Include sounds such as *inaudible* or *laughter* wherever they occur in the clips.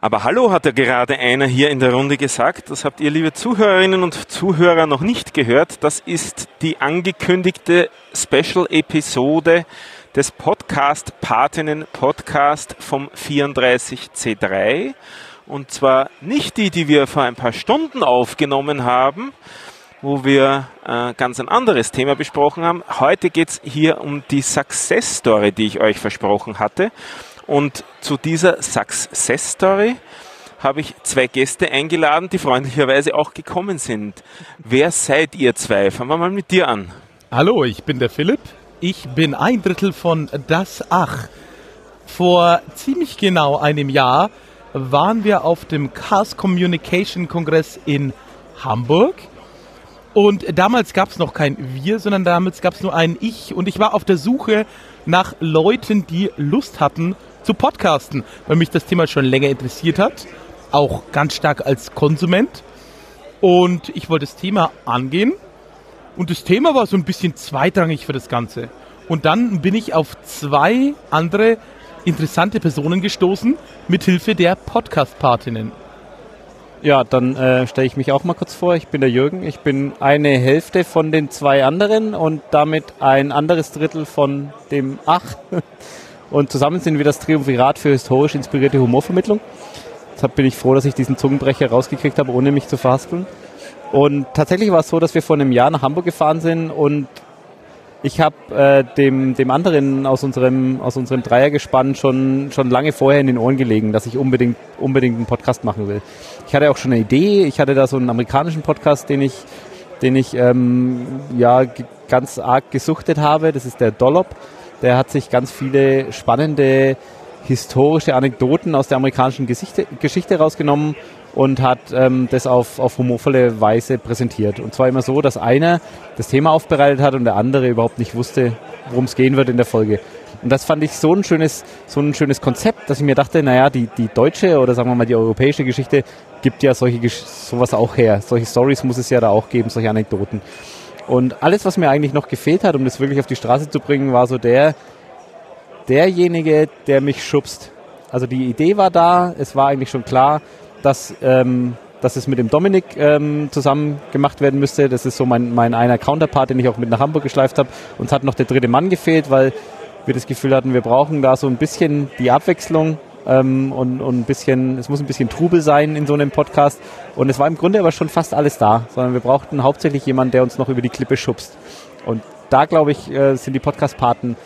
Aber hallo hat ja gerade einer hier in der Runde gesagt. Das habt ihr, liebe Zuhörerinnen und Zuhörer, noch nicht gehört. Das ist die angekündigte Special-Episode des Podcast Patinnen Podcast vom 34C3. Und zwar nicht die, die wir vor ein paar Stunden aufgenommen haben, wo wir äh, ganz ein anderes Thema besprochen haben. Heute geht's hier um die Success Story, die ich euch versprochen hatte. Und zu dieser Success Story habe ich zwei Gäste eingeladen, die freundlicherweise auch gekommen sind. Wer seid ihr zwei? Fangen wir mal mit dir an. Hallo, ich bin der Philipp. Ich bin ein Drittel von Das Ach. Vor ziemlich genau einem Jahr waren wir auf dem Chaos Communication Kongress in Hamburg. Und damals gab es noch kein Wir, sondern damals gab es nur ein Ich. Und ich war auf der Suche nach Leuten, die Lust hatten, zu podcasten, weil mich das Thema schon länger interessiert hat, auch ganz stark als Konsument. Und ich wollte das Thema angehen. Und das Thema war so ein bisschen zweitrangig für das Ganze. Und dann bin ich auf zwei andere interessante Personen gestoßen, mit Hilfe der Podcast-Partinnen. Ja, dann äh, stelle ich mich auch mal kurz vor. Ich bin der Jürgen. Ich bin eine Hälfte von den zwei anderen und damit ein anderes Drittel von dem Ach. *laughs* Und zusammen sind wir das Triumvirat für historisch inspirierte Humorvermittlung. Deshalb bin ich froh, dass ich diesen Zungenbrecher rausgekriegt habe, ohne mich zu verhaspeln. Und tatsächlich war es so, dass wir vor einem Jahr nach Hamburg gefahren sind und ich habe äh, dem, dem anderen aus unserem, aus unserem Dreiergespann schon, schon lange vorher in den Ohren gelegen, dass ich unbedingt, unbedingt einen Podcast machen will. Ich hatte auch schon eine Idee, ich hatte da so einen amerikanischen Podcast, den ich, den ich ähm, ja, ganz arg gesuchtet habe, das ist der Dollop. Der hat sich ganz viele spannende historische Anekdoten aus der amerikanischen Geschichte, Geschichte rausgenommen und hat ähm, das auf, auf humorvolle Weise präsentiert. Und zwar immer so, dass einer das Thema aufbereitet hat und der andere überhaupt nicht wusste, worum es gehen wird in der Folge. Und das fand ich so ein schönes, so ein schönes Konzept, dass ich mir dachte, naja, die, die deutsche oder sagen wir mal die europäische Geschichte gibt ja solche sowas auch her. Solche Stories muss es ja da auch geben, solche Anekdoten. Und alles, was mir eigentlich noch gefehlt hat, um das wirklich auf die Straße zu bringen, war so der, derjenige, der mich schubst. Also die Idee war da, es war eigentlich schon klar, dass, ähm, dass es mit dem Dominik ähm, zusammen gemacht werden müsste. Das ist so mein, mein einer Counterpart, den ich auch mit nach Hamburg geschleift habe. Uns hat noch der dritte Mann gefehlt, weil wir das Gefühl hatten, wir brauchen da so ein bisschen die Abwechslung ähm, und, und ein bisschen, es muss ein bisschen Trubel sein in so einem Podcast. Und es war im Grunde aber schon fast alles da, sondern wir brauchten hauptsächlich jemanden, der uns noch über die Klippe schubst. Und da, glaube ich, äh, sind die Podcast-Paten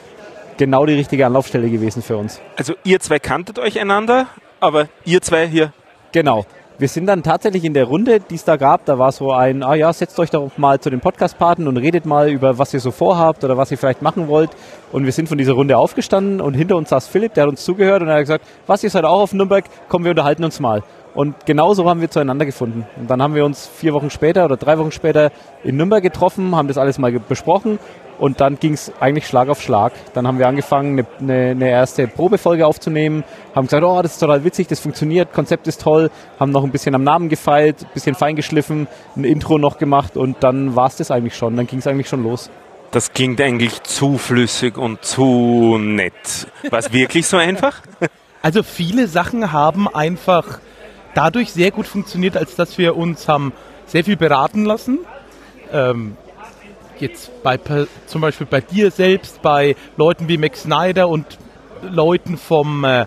genau die richtige Anlaufstelle gewesen für uns. Also ihr zwei kanntet euch einander, aber ihr zwei hier. Genau wir sind dann tatsächlich in der Runde, die es da gab, da war so ein, ah ja, setzt euch doch mal zu den Podcast-Paten und redet mal über, was ihr so vorhabt oder was ihr vielleicht machen wollt. Und wir sind von dieser Runde aufgestanden und hinter uns saß Philipp, der hat uns zugehört und er hat gesagt, was, ihr seid auch auf Nürnberg, kommen wir unterhalten uns mal. Und genauso haben wir zueinander gefunden. Und dann haben wir uns vier Wochen später oder drei Wochen später in Nürnberg getroffen, haben das alles mal besprochen und dann ging es eigentlich Schlag auf Schlag. Dann haben wir angefangen, eine, eine, eine, erste Probefolge aufzunehmen, haben gesagt, oh, das ist total witzig, das funktioniert, Konzept ist toll, haben noch ein bisschen am Namen gefeilt, ein bisschen feingeschliffen, ein Intro noch gemacht und dann war es das eigentlich schon. Dann ging es eigentlich schon los. Das klingt eigentlich zu flüssig und zu nett. War es wirklich so einfach? *laughs* Also viele Sachen haben einfach dadurch sehr gut funktioniert, als dass wir uns haben sehr viel beraten lassen. Ähm, jetzt bei zum Beispiel bei dir selbst, bei Leuten wie Max Snyder und Leuten vom äh,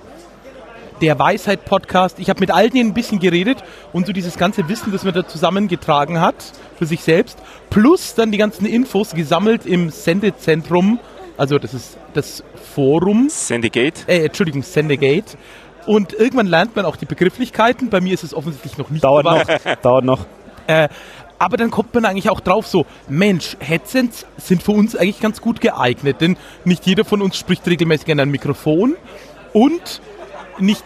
der Weisheit Podcast. Ich habe mit all denen ein bisschen geredet und so dieses ganze Wissen, das man da zusammengetragen hat für sich selbst, plus dann die ganzen Infos gesammelt im Sendezentrum, also das ist das Forum. Sendegate? Äh, Entschuldigung, Sendegate. Und irgendwann lernt man auch die Begrifflichkeiten. Bei mir ist es offensichtlich noch nicht. Dauert noch. Dauert noch. Äh, aber dann kommt man eigentlich auch drauf so, Mensch, Headsets sind für uns eigentlich ganz gut geeignet, denn nicht jeder von uns spricht regelmäßig in ein Mikrofon und nicht,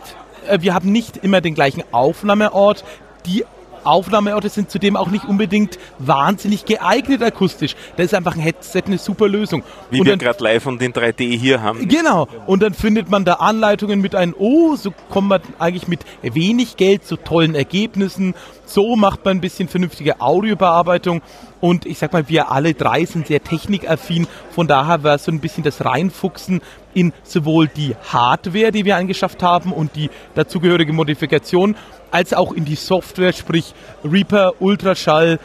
äh, wir haben nicht immer den gleichen Aufnahmeort. Die Aufnahmeorte sind zudem auch nicht unbedingt wahnsinnig geeignet akustisch. Da ist einfach ein Headset eine super Lösung. Wie und wir gerade live von den 3D hier haben. Genau. Und dann findet man da Anleitungen mit einem, oh, so kommt man eigentlich mit wenig Geld zu tollen Ergebnissen. So macht man ein bisschen vernünftige Audiobearbeitung. Und ich sag mal, wir alle drei sind sehr technikaffin. Von daher war so ein bisschen das Reinfuchsen in sowohl die Hardware, die wir angeschafft haben und die dazugehörige Modifikation, als auch in die Software, sprich Reaper, Ultraschall.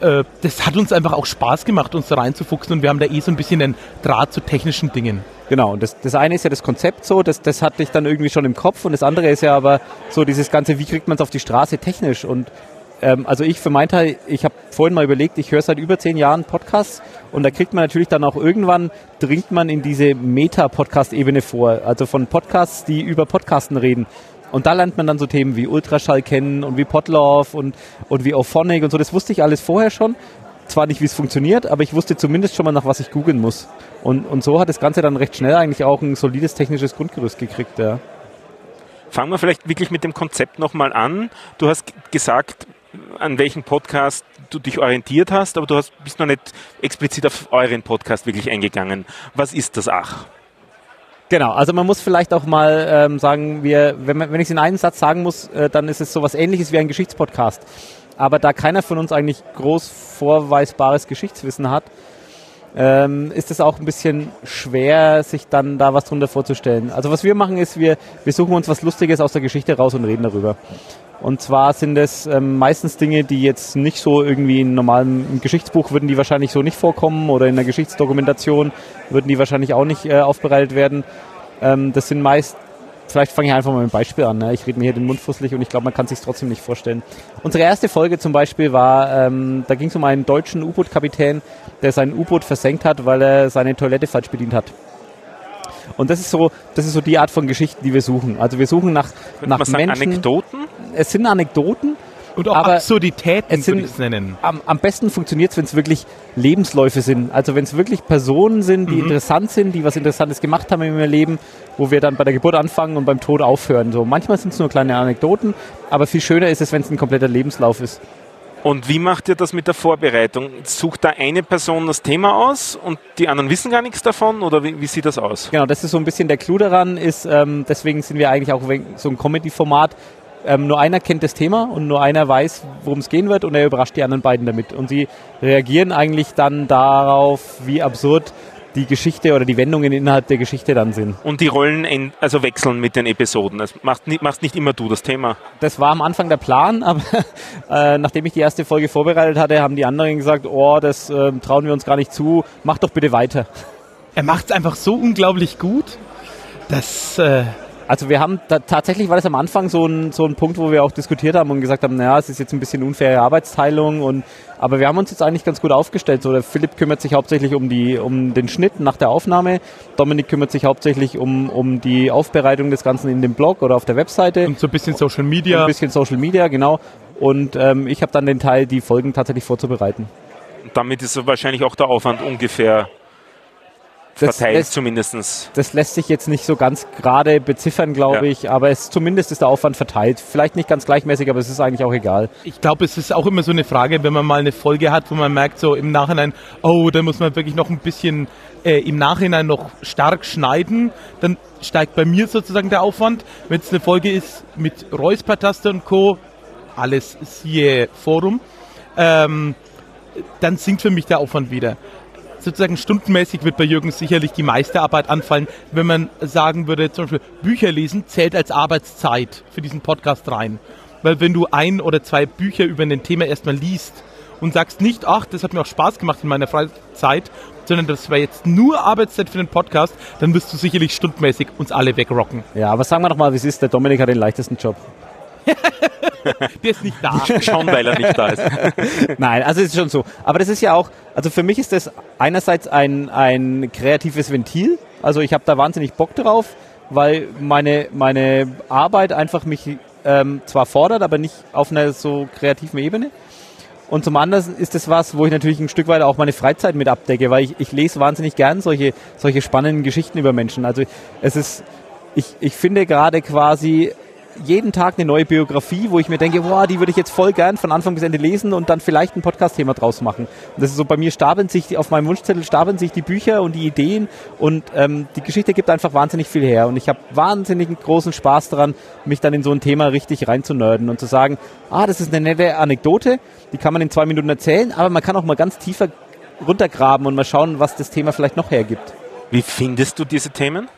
Äh, das hat uns einfach auch Spaß gemacht, uns da reinzufuchsen und wir haben da eh so ein bisschen einen Draht zu technischen Dingen. Genau, und das, das eine ist ja das Konzept so, das, das hatte ich dann irgendwie schon im Kopf und das andere ist ja aber so dieses Ganze, wie kriegt man es auf die Straße technisch und ähm, also ich für meinen Teil, ich habe vorhin mal überlegt, ich höre seit über zehn Jahren Podcasts und da kriegt man natürlich dann auch irgendwann, dringt man in diese Meta-Podcast-Ebene vor, also von Podcasts, die über Podcasten reden. Und da lernt man dann so Themen wie Ultraschall kennen und wie Podlove und, und wie Auphonic und so. Das wusste ich alles vorher schon. Zwar nicht, wie es funktioniert, aber ich wusste zumindest schon mal, nach was ich googeln muss. Und, und so hat das Ganze dann recht schnell eigentlich auch ein solides technisches Grundgerüst gekriegt. Ja. Fangen wir vielleicht wirklich mit dem Konzept nochmal an. Du hast gesagt, an welchen Podcast du dich orientiert hast, aber du hast, bist noch nicht explizit auf euren Podcast wirklich eingegangen. Was ist das Ach? Genau, also man muss vielleicht auch mal ähm, sagen, wir, wenn, wenn ich es in einem Satz sagen muss, äh, dann ist es so was ähnliches wie ein Geschichtspodcast. Aber da keiner von uns eigentlich groß vorweisbares Geschichtswissen hat, ähm, ist es auch ein bisschen schwer, sich dann da was drunter vorzustellen. Also was wir machen ist, wir, wir suchen uns was Lustiges aus der Geschichte raus und reden darüber. Und zwar sind es ähm, meistens Dinge, die jetzt nicht so irgendwie in normalem Geschichtsbuch würden die wahrscheinlich so nicht vorkommen oder in der Geschichtsdokumentation würden die wahrscheinlich auch nicht äh, aufbereitet werden. Ähm, das sind meist, vielleicht fange ich einfach mal mit einem Beispiel an. Ne? Ich rede mir hier den Mund fusselig und ich glaube, man kann sich trotzdem nicht vorstellen. Unsere erste Folge zum Beispiel war, ähm, da ging es um einen deutschen U-Boot-Kapitän, der sein U-Boot versenkt hat, weil er seine Toilette falsch bedient hat. Und das ist so, das ist so die Art von Geschichten, die wir suchen. Also wir suchen nach, nach sagen, Menschen. Anekdoten? Es sind Anekdoten. Und auch Aber Absurditäten, es sind- würde ich es nennen. Am, am besten funktioniert es, wenn es wirklich Lebensläufe sind. Also wenn es wirklich Personen sind, die Mhm. interessant sind, die was Interessantes gemacht haben in ihrem Leben, wo wir dann bei der Geburt anfangen und beim Tod aufhören. So manchmal sind es nur kleine Anekdoten, aber viel schöner ist es, wenn es ein kompletter Lebenslauf ist. Und wie macht ihr das mit der Vorbereitung? Sucht da eine Person das Thema aus und die anderen wissen gar nichts davon oder wie, wie sieht das aus? Genau, das ist so ein bisschen der Clou daran, ist, ähm, deswegen sind wir eigentlich auch wegen- so ein Comedy-Format. Ähm, nur einer kennt das Thema und nur einer weiß, worum es gehen wird und er überrascht die anderen beiden damit. Und sie reagieren eigentlich dann darauf, wie absurd die Geschichte oder die Wendungen innerhalb der Geschichte dann sind. Und die Rollen en- also wechseln mit den Episoden. Das macht nicht, machst nicht immer du das Thema. Das war am Anfang der Plan, *laughs* aber äh, nachdem ich die erste Folge vorbereitet hatte, haben die anderen gesagt, oh, das ähm, trauen wir uns gar nicht zu, mach doch bitte weiter. Er macht es einfach so unglaublich gut, dass äh, Also wir haben da, tatsächlich war das am Anfang so ein, so ein Punkt, wo wir auch diskutiert haben und gesagt haben, naja, es ist jetzt ein bisschen unfaire Arbeitsteilung und aber wir haben uns jetzt eigentlich ganz gut aufgestellt. So der Philipp kümmert sich hauptsächlich um die um den Schnitt nach der Aufnahme, Dominik kümmert sich hauptsächlich um, um die Aufbereitung des Ganzen in dem Blog oder auf der Webseite. und so ein bisschen Social Ein Media. bisschen Social Media, genau. Und ähm, ich habe dann den Teil, die Folgen tatsächlich vorzubereiten. Und damit ist wahrscheinlich auch der Aufwand ungefähr verteilt lässt, zumindestens. das lässt sich jetzt nicht so ganz gerade beziffern, glaube Ja. ich, aber es zumindest ist der Aufwand verteilt. Vielleicht nicht ganz gleichmäßig, aber es ist eigentlich auch egal. Ich glaube, es ist auch immer so eine Frage, wenn man mal eine Folge hat, wo man merkt, so im Nachhinein, oh, da muss man wirklich noch ein bisschen äh, im Nachhinein noch stark schneiden, dann steigt bei mir sozusagen der Aufwand. Wenn es eine Folge ist mit Räuspertaste und Co., alles siehe Forum, ähm, dann sinkt für mich der Aufwand wieder. Sozusagen stundenmäßig wird bei Jürgen sicherlich die meiste Arbeit anfallen, wenn man sagen würde, zum Beispiel Bücher lesen zählt als Arbeitszeit für diesen Podcast rein. Weil wenn du ein oder zwei Bücher über ein Thema erstmal liest und sagst nicht, ach, das hat mir auch Spaß gemacht in meiner Freizeit, sondern das war jetzt nur Arbeitszeit für den Podcast, dann wirst du sicherlich stundenmäßig uns alle wegrocken. Ja, aber sagen wir doch mal, wie es ist. Der Dominik hat den leichtesten Job. *laughs* Der ist nicht da. *laughs* Schon, weil er nicht da ist. *laughs* Nein, also es ist schon so. Aber das ist ja auch, also für mich ist das einerseits ein, ein kreatives Ventil. Also ich habe da wahnsinnig Bock drauf, weil meine, meine Arbeit einfach mich ähm, zwar fordert, aber nicht auf einer so kreativen Ebene. Und zum anderen ist es was, wo ich natürlich ein Stück weit auch meine Freizeit mit abdecke, weil ich, ich lese wahnsinnig gern solche, solche spannenden Geschichten über Menschen. Also es ist, ich, ich finde gerade quasi jeden Tag eine neue Biografie, wo ich mir denke, boah, die würde ich jetzt voll gern von Anfang bis Ende lesen und dann vielleicht ein Podcast-Thema draus machen. Und das ist so, bei mir stapeln sich, auf meinem Wunschzettel stapeln sich die Bücher und die Ideen und ähm, die Geschichte gibt einfach wahnsinnig viel her. Und ich habe wahnsinnig großen Spaß daran, mich dann in so ein Thema richtig reinzunörden und zu sagen, ah, das ist eine nette Anekdote, die kann man in zwei Minuten erzählen, aber man kann auch mal ganz tiefer runtergraben und mal schauen, was das Thema vielleicht noch hergibt. Wie findest du diese Themen?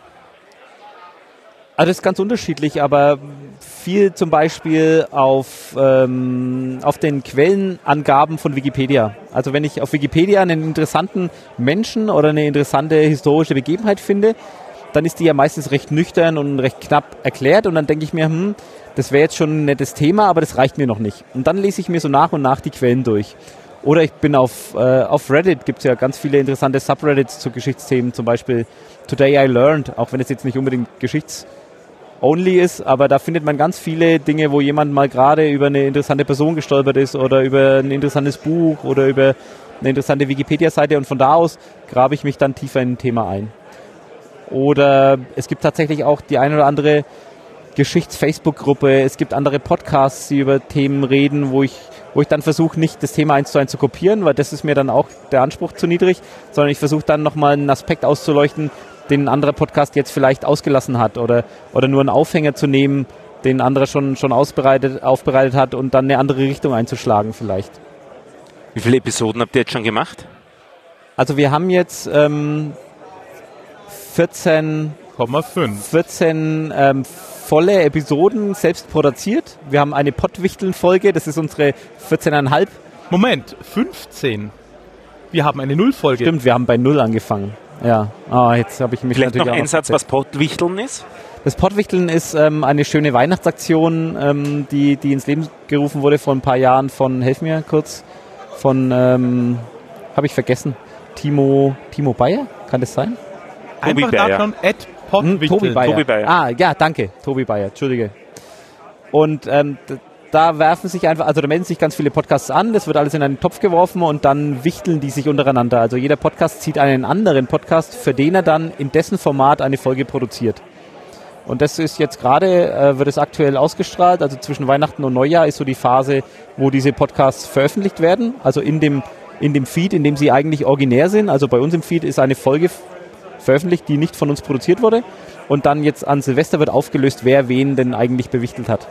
Also das ist ganz unterschiedlich, aber viel zum Beispiel auf, ähm, auf den Quellenangaben von Wikipedia. Also wenn ich auf Wikipedia einen interessanten Menschen oder eine interessante historische Begebenheit finde, dann ist die ja meistens recht nüchtern und recht knapp erklärt und dann denke ich mir, hm, das wäre jetzt schon ein nettes Thema, aber das reicht mir noch nicht. Und dann lese ich mir so nach und nach die Quellen durch. Oder ich bin auf, äh, auf Reddit, gibt es ja ganz viele interessante Subreddits zu Geschichtsthemen, zum Beispiel Today I Learned, auch wenn es jetzt nicht unbedingt Geschichts- only ist, aber da findet man ganz viele Dinge, wo jemand mal gerade über eine interessante Person gestolpert ist oder über ein interessantes Buch oder über eine interessante Wikipedia-Seite und von da aus grabe ich mich dann tiefer in ein Thema ein. Oder es gibt tatsächlich auch die eine oder andere Geschichts-Facebook-Gruppe, es gibt andere Podcasts, die über Themen reden, wo ich, wo ich dann versuche, nicht das Thema eins zu eins zu kopieren, weil das ist mir dann auch der Anspruch zu niedrig, sondern ich versuche dann nochmal einen Aspekt auszuleuchten, den ein anderer Podcast jetzt vielleicht ausgelassen hat oder, oder nur einen Aufhänger zu nehmen, den ein anderer schon, schon ausbereitet, aufbereitet hat und dann eine andere Richtung einzuschlagen vielleicht. Wie viele Episoden habt ihr jetzt schon gemacht? Also wir haben jetzt ähm, 14,5 14 ähm, volle Episoden selbst produziert. Wir haben eine Pottwichteln-Folge, das ist unsere 14,5. Moment, 15. Wir haben eine Nullfolge. Stimmt, wir haben bei Null angefangen. Ja, ah, jetzt habe ich mich Vielleicht natürlich noch ein Satz, was Pottwichteln ist? Das Pottwichteln ist ähm, eine schöne Weihnachtsaktion, ähm, die, die ins Leben gerufen wurde vor ein paar Jahren von, helf mir kurz, von, ähm, habe ich vergessen, Timo, Timo Bayer, kann das sein? Tobi Einfach Bayer. Hm, Tobi Bayer. Tobi Bayer. Ah, ja, danke, Tobi Bayer, Entschuldige. Und ähm, da werfen sich einfach, also da melden sich ganz viele Podcasts an, das wird alles in einen Topf geworfen und dann wichteln die sich untereinander. Also jeder Podcast zieht einen anderen Podcast, für den er dann in dessen Format eine Folge produziert. Und das ist jetzt gerade, äh, wird es aktuell ausgestrahlt, also zwischen Weihnachten und Neujahr ist so die Phase, wo diese Podcasts veröffentlicht werden, also in dem, in dem Feed, in dem sie eigentlich originär sind. Also bei uns im Feed ist eine Folge veröffentlicht, die nicht von uns produziert wurde. Und dann jetzt an Silvester wird aufgelöst, wer wen denn eigentlich bewichtelt hat.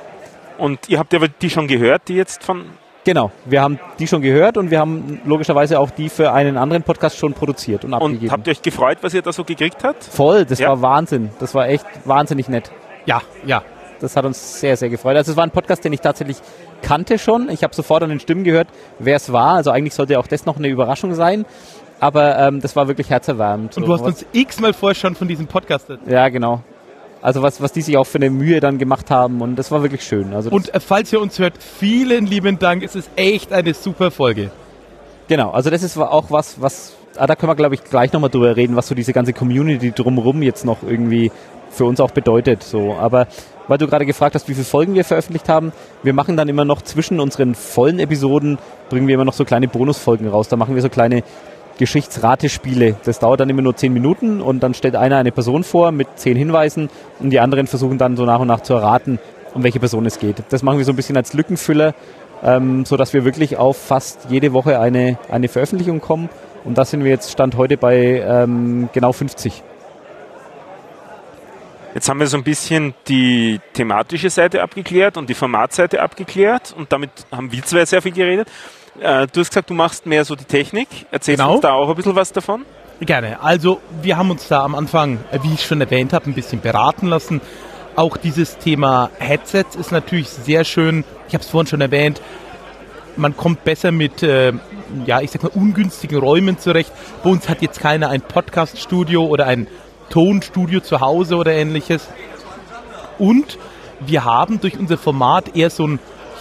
Und ihr habt ja die schon gehört, die jetzt von. Genau, wir haben die schon gehört und wir haben logischerweise auch die für einen anderen Podcast schon produziert und abgegeben. Und habt ihr euch gefreut, was ihr da so gekriegt habt? Voll, das ja. war Wahnsinn. Das war echt wahnsinnig nett. Ja, ja. Das hat uns sehr, sehr gefreut. Also es war ein Podcast, den ich tatsächlich kannte schon. Ich habe sofort an den Stimmen gehört, wer es war. Also eigentlich sollte auch das noch eine Überraschung sein. Aber ähm, das war wirklich herzerwärmend. Und du hast uns x-mal vorher schon von diesem Podcast erzählt. Ja, genau. Also was, was die sich auch für eine Mühe dann gemacht haben und das war wirklich schön. Also und äh, falls ihr uns hört, vielen lieben Dank. Es ist echt eine super Folge. Genau, also das ist auch was, was, ah, da können wir glaube ich gleich nochmal drüber reden, was so diese ganze Community drumherum jetzt noch irgendwie für uns auch bedeutet. So, aber weil du gerade gefragt hast, wie viele Folgen wir veröffentlicht haben, wir machen dann immer noch zwischen unseren vollen Episoden bringen wir immer noch so kleine Bonusfolgen raus. Da machen wir so kleine Geschichtsratespiele. Das dauert dann immer nur zehn Minuten und dann stellt einer eine Person vor mit zehn Hinweisen und die anderen versuchen dann so nach und nach zu erraten, um welche Person es geht. Das machen wir so ein bisschen als Lückenfüller, ähm, sodass wir wirklich auf fast jede Woche eine, eine Veröffentlichung kommen. Und da sind wir jetzt Stand heute bei ähm, genau 50. Jetzt haben wir so ein bisschen die thematische Seite abgeklärt und die Formatseite abgeklärt und damit haben wir zwei sehr viel geredet. Äh, du hast gesagt, du machst mehr so die Technik. Erzählst genau. uns da auch ein bisschen was davon? Gerne. Also wir haben uns da am Anfang, äh, wie ich schon erwähnt habe, ein bisschen beraten lassen. Auch dieses Thema Headsets ist natürlich sehr schön. Ich habe es vorhin schon erwähnt. Man kommt besser mit, äh, ja, ich sag mal, ungünstigen Räumen zurecht. Bei uns hat jetzt keiner ein Podcaststudio oder ein Tonstudio zu Hause oder ähnliches. Und wir haben durch unser Format eher so ein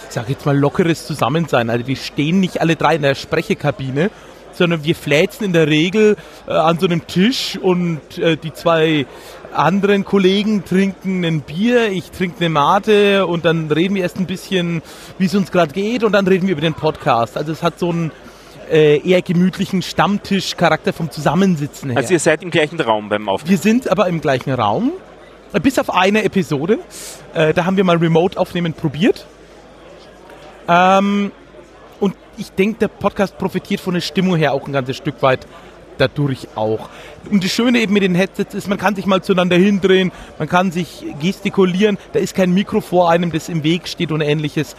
ich sage jetzt mal, lockeres Zusammensein. Also wir stehen nicht alle drei in der Sprechekabine, sondern wir fläzen in der Regel äh, an so einem Tisch und äh, die zwei anderen Kollegen trinken ein Bier, ich trinke eine Mate und dann reden wir erst ein bisschen, wie es uns gerade geht und dann reden wir über den Podcast. Also es hat so einen äh, eher gemütlichen Stammtisch-Charakter vom Zusammensitzen her. Also ihr seid im gleichen Raum beim Aufnehmen? Wir sind aber im gleichen Raum. Bis auf eine Episode. Äh, da haben wir mal Remote-Aufnehmen probiert. Ähm, und ich denke, der Podcast profitiert von der Stimmung her auch ein ganzes Stück weit dadurch auch. Und das Schöne eben mit den Headsets ist, man kann sich mal zueinander hindrehen, man kann sich gestikulieren, da ist kein Mikro vor einem, das im Weg steht und ähnliches.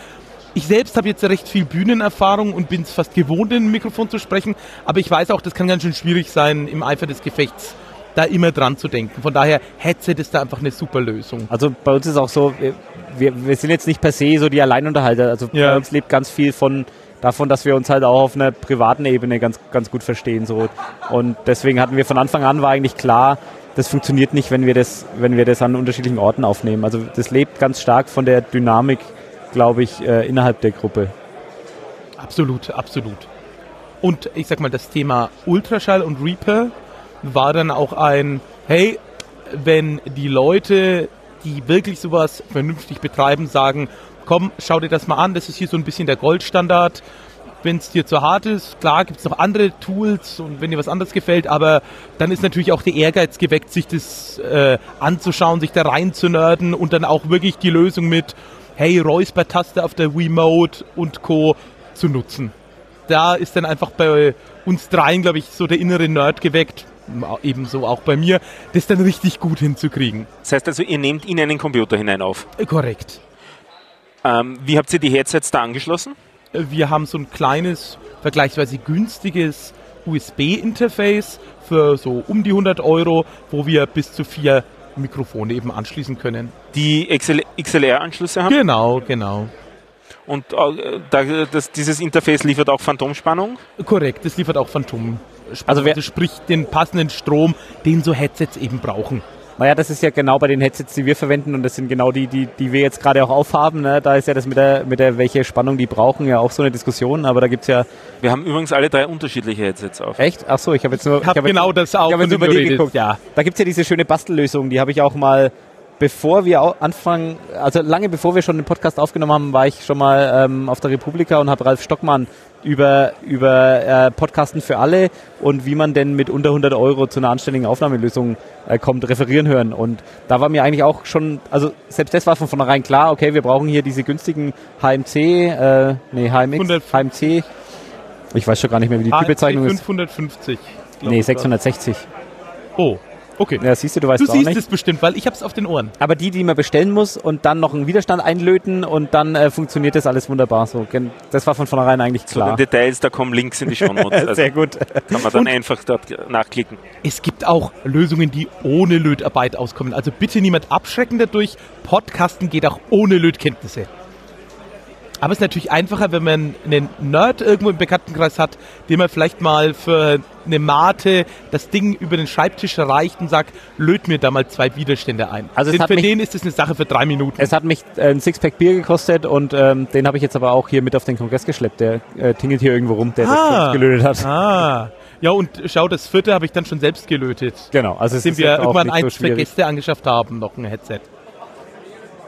Ich selbst habe jetzt recht viel Bühnenerfahrung und bin es fast gewohnt, in ein Mikrofon zu sprechen, aber ich weiß auch, das kann ganz schön schwierig sein, im Eifer des Gefechts da immer dran zu denken. Von daher, Headset ist da einfach eine super Lösung. Also bei uns ist auch so, wir, wir sind jetzt nicht per se so die Alleinunterhalter. Also ja. bei uns lebt ganz viel von davon, dass wir uns halt auch auf einer privaten Ebene ganz, ganz gut verstehen. So. Und deswegen hatten wir von Anfang an war eigentlich klar, das funktioniert nicht, wenn wir das, wenn wir das an unterschiedlichen Orten aufnehmen. Also das lebt ganz stark von der Dynamik, glaube ich, äh, innerhalb der Gruppe. Absolut, absolut. Und ich sag mal, das Thema Ultraschall und Reaper war dann auch ein, hey, wenn die Leute, die wirklich sowas vernünftig betreiben, sagen, komm, schau dir das mal an, das ist hier so ein bisschen der Goldstandard. Wenn es dir zu hart ist, klar gibt es noch andere Tools und wenn dir was anderes gefällt, aber dann ist natürlich auch der Ehrgeiz geweckt, sich das äh, anzuschauen, sich da rein zu nerden und dann auch wirklich die Lösung mit, hey, Räusper-Taste auf der Wiimote und Co. zu nutzen. Da ist dann einfach bei uns dreien, glaube ich, so der innere Nerd geweckt ebenso auch bei mir, das dann richtig gut hinzukriegen. Das heißt also, ihr nehmt in einen Computer hinein auf? Äh, korrekt. Ähm, wie habt ihr die Headsets da angeschlossen? Äh, wir haben so ein kleines, vergleichsweise günstiges USB-Interface für so um die 100 Euro, wo wir bis zu vier Mikrofone eben anschließen können. Die XLR-Anschlüsse haben? Genau, genau. Und äh, da, das, dieses Interface liefert auch Phantomspannung? Korrekt, es liefert auch Phantomspannung. Also, wer, also sprich den passenden Strom, den so Headsets eben brauchen. Naja, das ist ja genau bei den Headsets, die wir verwenden und das sind genau die, die, die wir jetzt gerade auch aufhaben. Ne? Da ist ja das mit der, mit der, welche Spannung die brauchen, ja auch so eine Diskussion, aber da gibt es ja... Wir haben übrigens alle drei unterschiedliche Headsets auf. Echt? Ach so, ich habe jetzt nur... Ich habe hab genau jetzt, das auch. Ich habe jetzt über die geguckt. Ja. Da gibt es ja diese schöne Bastellösung, die habe ich auch mal bevor wir anfangen, also lange bevor wir schon den Podcast aufgenommen haben, war ich schon mal ähm, auf der Republika und habe Ralf Stockmann über, über äh, Podcasten für alle und wie man denn mit unter 100 Euro zu einer anständigen Aufnahmelösung äh, kommt, referieren hören. Und da war mir eigentlich auch schon, also selbst das war von vornherein klar, okay, wir brauchen hier diese günstigen HMC, äh, nee, HMX, 100. HMC, ich weiß schon gar nicht mehr, wie die Typbezeichnung ist. 550. Nee, 660. Oh, Okay. Ja, siehst du, du weißt Du siehst nicht. es bestimmt, weil ich habe es auf den Ohren. Aber die, die man bestellen muss und dann noch einen Widerstand einlöten und dann äh, funktioniert das alles wunderbar. So, das war von vornherein eigentlich klar. Zu den Details, da kommen Links in die Show Notes. *laughs* Also Sehr gut. Kann man dann und einfach dort nachklicken. Es gibt auch Lösungen, die ohne Lötarbeit auskommen. Also bitte niemand abschrecken dadurch. Podcasten geht auch ohne Lötkenntnisse. Aber es ist natürlich einfacher, wenn man einen Nerd irgendwo im Bekanntenkreis hat, dem man vielleicht mal für eine Mate das Ding über den Schreibtisch reicht und sagt, löt mir da mal zwei Widerstände ein. Also für den ist es eine Sache für drei Minuten. Es hat mich äh, ein Sixpack Bier gekostet und ähm, den habe ich jetzt aber auch hier mit auf den Kongress geschleppt. Der äh, tingelt hier irgendwo rum, der ah, das gelötet hat. Ah. Ja, und schau, das vierte habe ich dann schon selbst gelötet. Genau, also es Sind wir irgendwann eins so für Gäste angeschafft haben, noch ein Headset.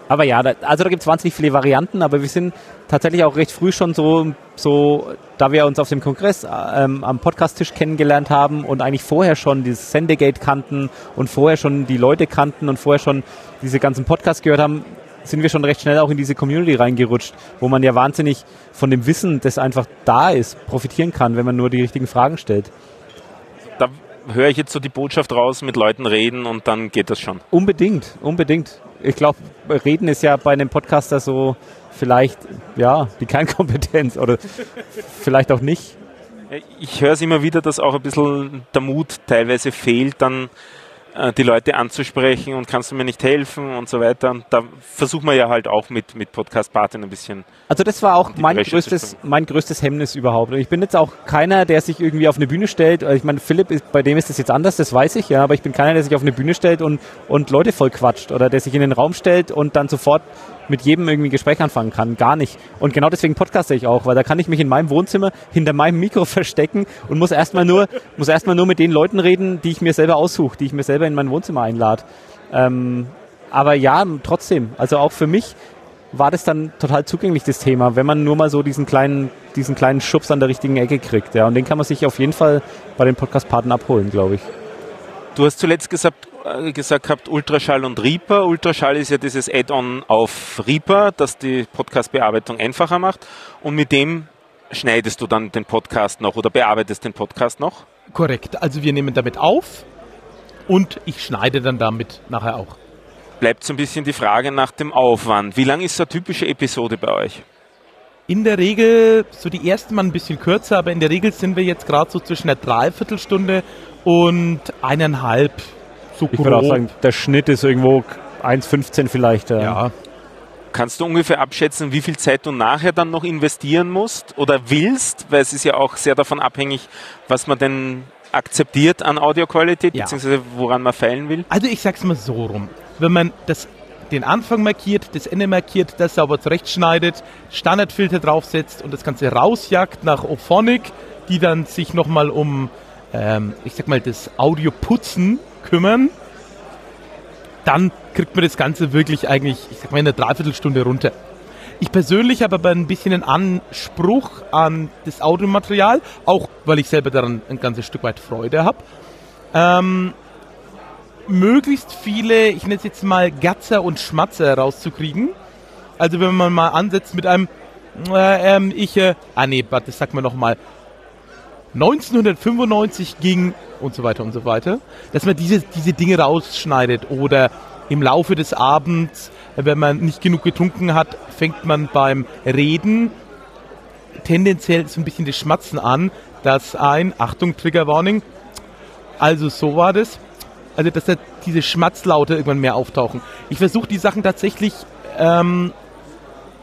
Aber ja, da, also da gibt es wahnsinnig viele Varianten, aber wir sind tatsächlich auch recht früh schon so, so da wir uns auf dem Kongress ähm, am Podcast-Tisch kennengelernt haben und eigentlich vorher schon dieses Sendegate kannten und vorher schon die Leute kannten und vorher schon diese ganzen Podcasts gehört haben, sind wir schon recht schnell auch in diese Community reingerutscht, wo man ja wahnsinnig von dem Wissen, das einfach da ist, profitieren kann, wenn man nur die richtigen Fragen stellt. Höre ich jetzt so die Botschaft raus, mit Leuten reden und dann geht das schon. Unbedingt, unbedingt ich glaube, reden ist ja bei einem Podcaster so vielleicht, ja, die Kernkompetenz oder vielleicht auch nicht. Ich höre es immer wieder, dass auch ein bisschen der Mut teilweise fehlt, dann die Leute anzusprechen und kannst du mir nicht helfen und so weiter. Und da versuchen wir ja halt auch mit, mit Podcast-Partnern ein bisschen. Also das war auch mein größtes, mein größtes Hemmnis überhaupt. Und ich bin jetzt auch keiner, der sich irgendwie auf eine Bühne stellt. Ich meine, Philipp, ist, bei dem ist das jetzt anders, das weiß ich, ja, aber ich bin keiner, der sich auf eine Bühne stellt und, und Leute voll quatscht oder der sich in den Raum stellt und dann sofort mit jedem irgendwie ein Gespräch anfangen kann. Gar nicht. Und genau deswegen podcaste ich auch, weil da kann ich mich in meinem Wohnzimmer hinter meinem Mikro *laughs* verstecken und muss erstmal nur, muss erstmal nur mit den Leuten reden, die ich mir selber aussuche, die ich mir selber in mein Wohnzimmer einlade. Ähm, aber ja, trotzdem, also auch für mich war das dann total zugänglich, das Thema, wenn man nur mal so diesen kleinen, diesen kleinen Schubs an der richtigen Ecke kriegt. Ja. Und den kann man sich auf jeden Fall bei den Podcast-Partnern abholen, glaube ich. Du hast zuletzt gesagt, gesagt habt, Ultraschall und Reaper. Ultraschall ist ja dieses Add-on auf Reaper, das die Podcast-Bearbeitung einfacher macht. Und mit dem schneidest du dann den Podcast noch oder bearbeitest den Podcast noch? Korrekt. Also wir nehmen damit auf und ich schneide dann damit nachher auch. Bleibt so ein bisschen die Frage nach dem Aufwand. Wie lang ist so eine typische Episode bei euch? In der Regel, so die ersten mal ein bisschen kürzer, aber in der Regel sind wir jetzt gerade so zwischen einer Dreiviertelstunde und eineinhalb. So Ich würde auch sagen, der Schnitt ist irgendwo 1,15 vielleicht. Ja. ja. Kannst du ungefähr abschätzen, wie viel Zeit du nachher dann noch investieren musst oder willst? Weil es ist ja auch sehr davon abhängig, was man denn akzeptiert an Audioqualität, Ja. beziehungsweise woran man feilen will. Also ich sag's mal so rum. Wenn man das, den Anfang markiert, das Ende markiert, das sauber zurechtschneidet, Standardfilter draufsetzt und das Ganze rausjagt nach Ophonic, die dann sich nochmal um, ähm, ich sag mal, das Audioputzen kümmern, dann kriegt man das Ganze wirklich eigentlich, ich sag mal, in einer Dreiviertelstunde runter. Ich persönlich habe aber ein bisschen einen Anspruch an das Audiomaterial, auch weil ich selber daran ein ganzes Stück weit Freude habe. Ähm, möglichst viele, ich nenne es jetzt mal Gatzer und Schmatzer rauszukriegen. Also wenn man mal ansetzt mit einem, äh, ähm, ich, äh, ah nee, das sagt man nochmal. 1995 ging und so weiter und so weiter, dass man diese, diese Dinge rausschneidet oder im Laufe des Abends, wenn man nicht genug getrunken hat, fängt man beim Reden tendenziell so ein bisschen das Schmatzen an, dass ein, Achtung, Trigger Warning, also so war das, also dass da diese Schmatzlaute irgendwann mehr auftauchen. Ich versuche die Sachen tatsächlich ähm,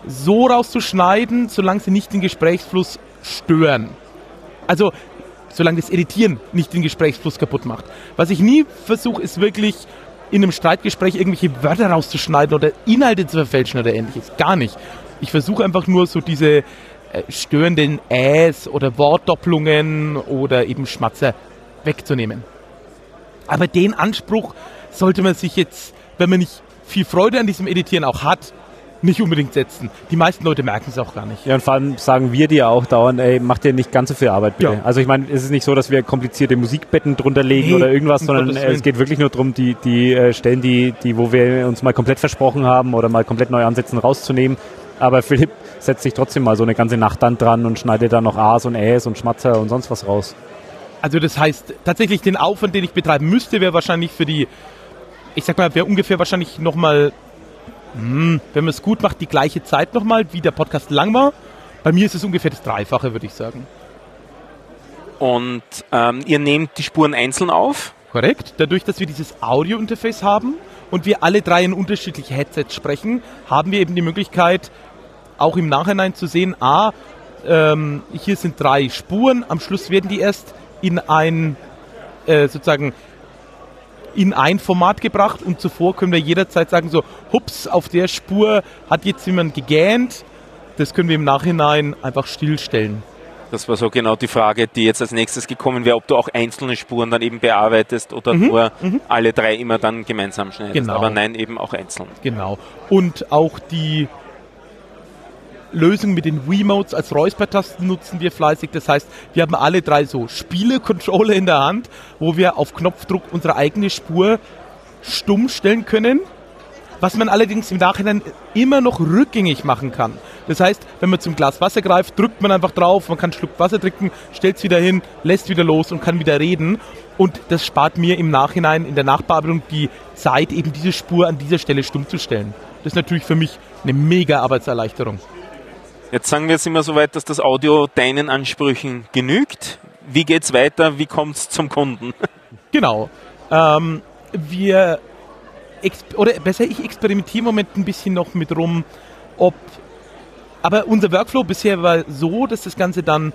so rauszuschneiden, solange sie nicht den Gesprächsfluss stören. Also solange das Editieren nicht den Gesprächsfluss kaputt macht. Was ich nie versuche, ist wirklich in einem Streitgespräch irgendwelche Wörter rauszuschneiden oder Inhalte zu verfälschen oder ähnliches. Gar nicht. Ich versuche einfach nur so diese äh, störenden Äs oder Wortdoppelungen oder eben Schmatzer wegzunehmen. Aber den Anspruch sollte man sich jetzt, wenn man nicht viel Freude an diesem Editieren auch hat, nicht unbedingt setzen. Die meisten Leute merken es auch gar nicht. Ja, und vor allem sagen wir dir auch dauernd, ey, mach dir nicht ganz so viel Arbeit, bitte. Ja. Also ich meine, es ist nicht so, dass wir komplizierte Musikbetten drunter legen Nee, oder irgendwas, sondern es geht wirklich nur darum, die, die äh, Stellen, die, die, wo wir uns mal komplett versprochen haben oder mal komplett neu ansetzen, rauszunehmen. Aber *laughs* Philipp setzt sich trotzdem mal so eine ganze Nacht dann dran und schneidet dann noch A's und Äs und Schmatzer und sonst was raus. Also das heißt, tatsächlich den Aufwand, den ich betreiben müsste, wäre wahrscheinlich für die, ich sag mal, wäre ungefähr wahrscheinlich nochmal, hm, wenn man es gut macht, die gleiche Zeit nochmal, wie der Podcast lang war. Bei mir ist es ungefähr das Dreifache, würde ich sagen. Und ähm, ihr nehmt die Spuren einzeln auf. Korrekt. Dadurch, dass wir dieses Audio-Interface haben und wir alle drei in unterschiedliche Headsets sprechen, haben wir eben die Möglichkeit, auch im Nachhinein zu sehen, a, ähm, hier sind drei Spuren, am Schluss werden die erst in ein, äh, sozusagen, in ein Format gebracht und zuvor können wir jederzeit sagen, so, hups, auf der Spur hat jetzt jemand gegähnt. Das können wir im Nachhinein einfach stillstellen. Das war so genau die Frage, die jetzt als nächstes gekommen wäre, ob du auch einzelne Spuren dann eben bearbeitest oder nur alle drei immer dann gemeinsam schneidest. Genau. Aber nein, eben auch einzeln. Genau. Und auch die Lösung mit den Wiimotes als Räuspertasten nutzen wir fleißig. Das heißt, wir haben alle drei so Spiele-Controller in der Hand, wo wir auf Knopfdruck unsere eigene Spur stumm stellen können. Was man allerdings im Nachhinein immer noch rückgängig machen kann. Das heißt, wenn man zum Glas Wasser greift, drückt man einfach drauf, man kann einen Schluck Wasser trinken, stellt es wieder hin, lässt wieder los und kann wieder reden. Und das spart mir im Nachhinein in der Nachbearbeitung die Zeit, eben diese Spur an dieser Stelle stumm zu stellen. Das ist natürlich für mich eine mega Arbeitserleichterung. Jetzt sagen wir jetzt immer so weit, dass das Audio deinen Ansprüchen genügt. Wie geht's weiter? Wie kommt's zum Kunden? *laughs* Genau. Ähm, wir, oder besser, ich experimentiere im Moment ein bisschen noch mit rum, ob, aber unser Workflow bisher war so, dass das Ganze dann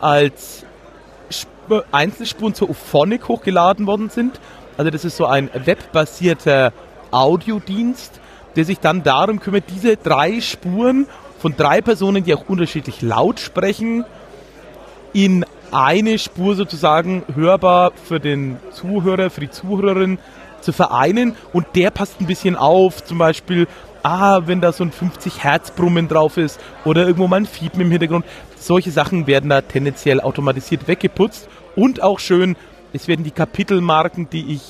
als Sp Einzelspuren zur Ophonic hochgeladen worden sind. Also das ist so ein webbasierter Audiodienst, der sich dann darum kümmert, diese drei Spuren von drei Personen, die auch unterschiedlich laut sprechen, in eine Spur sozusagen hörbar für den Zuhörer, für die Zuhörerin zu vereinen und der passt ein bisschen auf, zum Beispiel, ah, wenn da so ein 50 Hertz Brummen drauf ist oder irgendwo mal ein Fiepen im Hintergrund. Solche Sachen werden da tendenziell automatisiert weggeputzt und auch schön, es werden die Kapitelmarken, die ich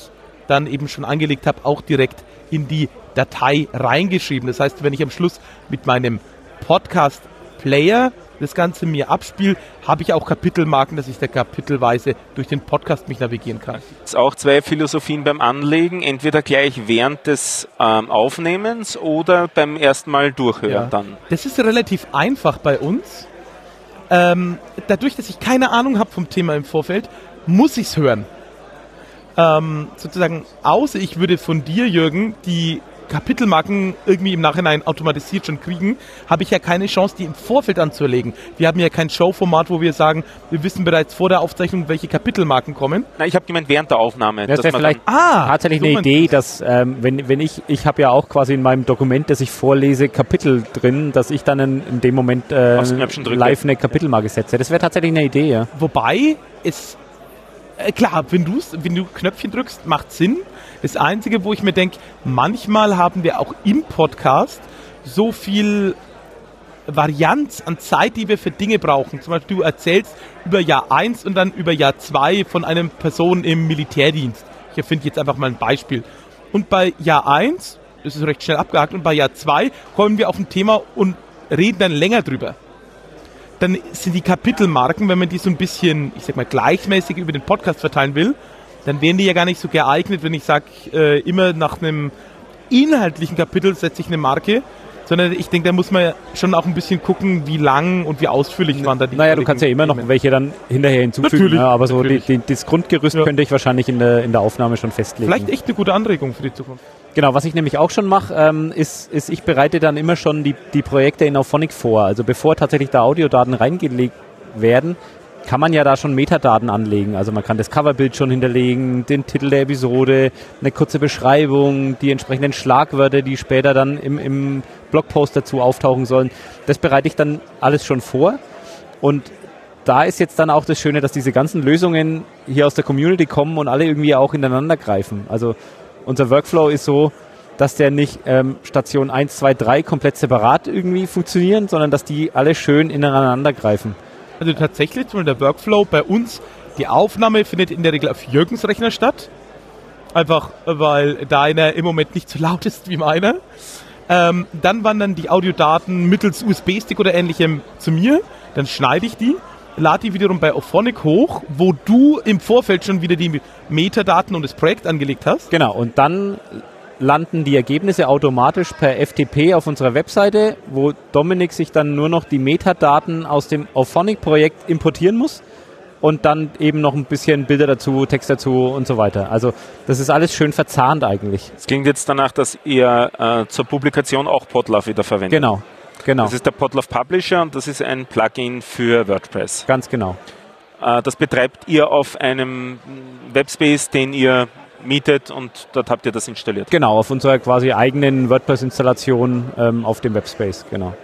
dann eben schon angelegt habe, auch direkt in die Datei reingeschrieben. Das heißt, wenn ich am Schluss mit meinem Podcast Player das Ganze mir abspiele, habe ich auch Kapitelmarken, dass ich da kapitelweise durch den Podcast mich navigieren kann. Es auch zwei Philosophien beim Anlegen, entweder gleich während des ähm, Aufnehmens oder beim ersten Mal durchhören ja. dann. Das ist relativ einfach bei uns. Ähm, dadurch, dass ich keine Ahnung habe vom Thema im Vorfeld, muss ich es hören. Ähm, sozusagen, außer ich würde von dir, Jürgen, die Kapitelmarken irgendwie im Nachhinein automatisiert schon kriegen, habe ich ja keine Chance, die im Vorfeld anzulegen. Wir haben ja kein Showformat, wo wir sagen, wir wissen bereits vor der Aufzeichnung, welche Kapitelmarken kommen. Na, ich habe gemeint während der Aufnahme. Das wäre vielleicht ah, tatsächlich eine Idee, dass ähm, wenn, wenn ich, ich habe ja auch quasi in meinem Dokument, das ich vorlese, Kapitel drin, dass ich dann in, in dem Moment äh, live eine Kapitelmarke setze. Das wäre tatsächlich eine Idee, ja. Wobei es äh, klar, wenn, wenn du Knöpfchen drückst, macht Sinn. Das Einzige, wo ich mir denke, manchmal haben wir auch im Podcast so viel Varianz an Zeit, die wir für Dinge brauchen. Zum Beispiel, du erzählst über Jahr 1 und dann über Jahr 2 von einer Person im Militärdienst. Ich erfinde jetzt einfach mal ein Beispiel. Und bei Jahr 1, das ist recht schnell abgehakt, und bei Jahr 2 kommen wir auf ein Thema und reden dann länger drüber. Dann sind die Kapitelmarken, wenn man die so ein bisschen, ich sag mal, gleichmäßig über den Podcast verteilen will, dann wären die ja gar nicht so geeignet, wenn ich sage, äh, immer nach einem inhaltlichen Kapitel setze ich eine Marke, sondern ich denke, da muss man schon auch ein bisschen gucken, wie lang und wie ausführlich waren da die Naja, du kannst ja immer noch welche dann hinterher hinzufügen, natürlich, ja, aber so die, die, das Grundgerüst ja. könnte ich wahrscheinlich in der, in der Aufnahme schon festlegen. Vielleicht echt eine gute Anregung für die Zukunft. Genau, was ich nämlich auch schon mache, ähm, ist, ist, ich bereite dann immer schon die, die Projekte in Auphonic vor. Also bevor tatsächlich da Audiodaten reingelegt werden, kann man ja da schon Metadaten anlegen. Also man kann das Coverbild schon hinterlegen, den Titel der Episode, eine kurze Beschreibung, die entsprechenden Schlagwörter, die später dann im, im Blogpost dazu auftauchen sollen. Das bereite ich dann alles schon vor. Und da ist jetzt dann auch das Schöne, dass diese ganzen Lösungen hier aus der Community kommen und alle irgendwie auch ineinander greifen. Also unser Workflow ist so, dass der nicht ähm, Station 1, 2, 3 komplett separat irgendwie funktionieren, sondern dass die alle schön ineinander greifen. Also tatsächlich, zum der Workflow bei uns, die Aufnahme findet in der Regel auf Jürgens Rechner statt. Einfach, weil deiner im Moment nicht so laut ist wie meiner. Ähm, dann wandern die Audiodaten mittels USB-Stick oder ähnlichem zu mir. Dann schneide ich die, lade die wiederum bei Ophonic hoch, wo du im Vorfeld schon wieder die Metadaten und das Projekt angelegt hast. Genau, und dann landen die Ergebnisse automatisch per FTP auf unserer Webseite, wo Dominik sich dann nur noch die Metadaten aus dem Auphonic-Projekt importieren muss und dann eben noch ein bisschen Bilder dazu, Text dazu und so weiter. Also das ist alles schön verzahnt eigentlich. Es klingt jetzt danach, dass ihr äh, zur Publikation auch Podlove wieder verwendet. Genau, genau. Das ist der Podlove Publisher und das ist ein Plugin für WordPress. Ganz genau. Äh, das betreibt ihr auf einem Webspace, den ihr mietet und dort habt ihr das installiert. Genau, auf unserer quasi eigenen WordPress-Installation ähm, auf dem Webspace, genau.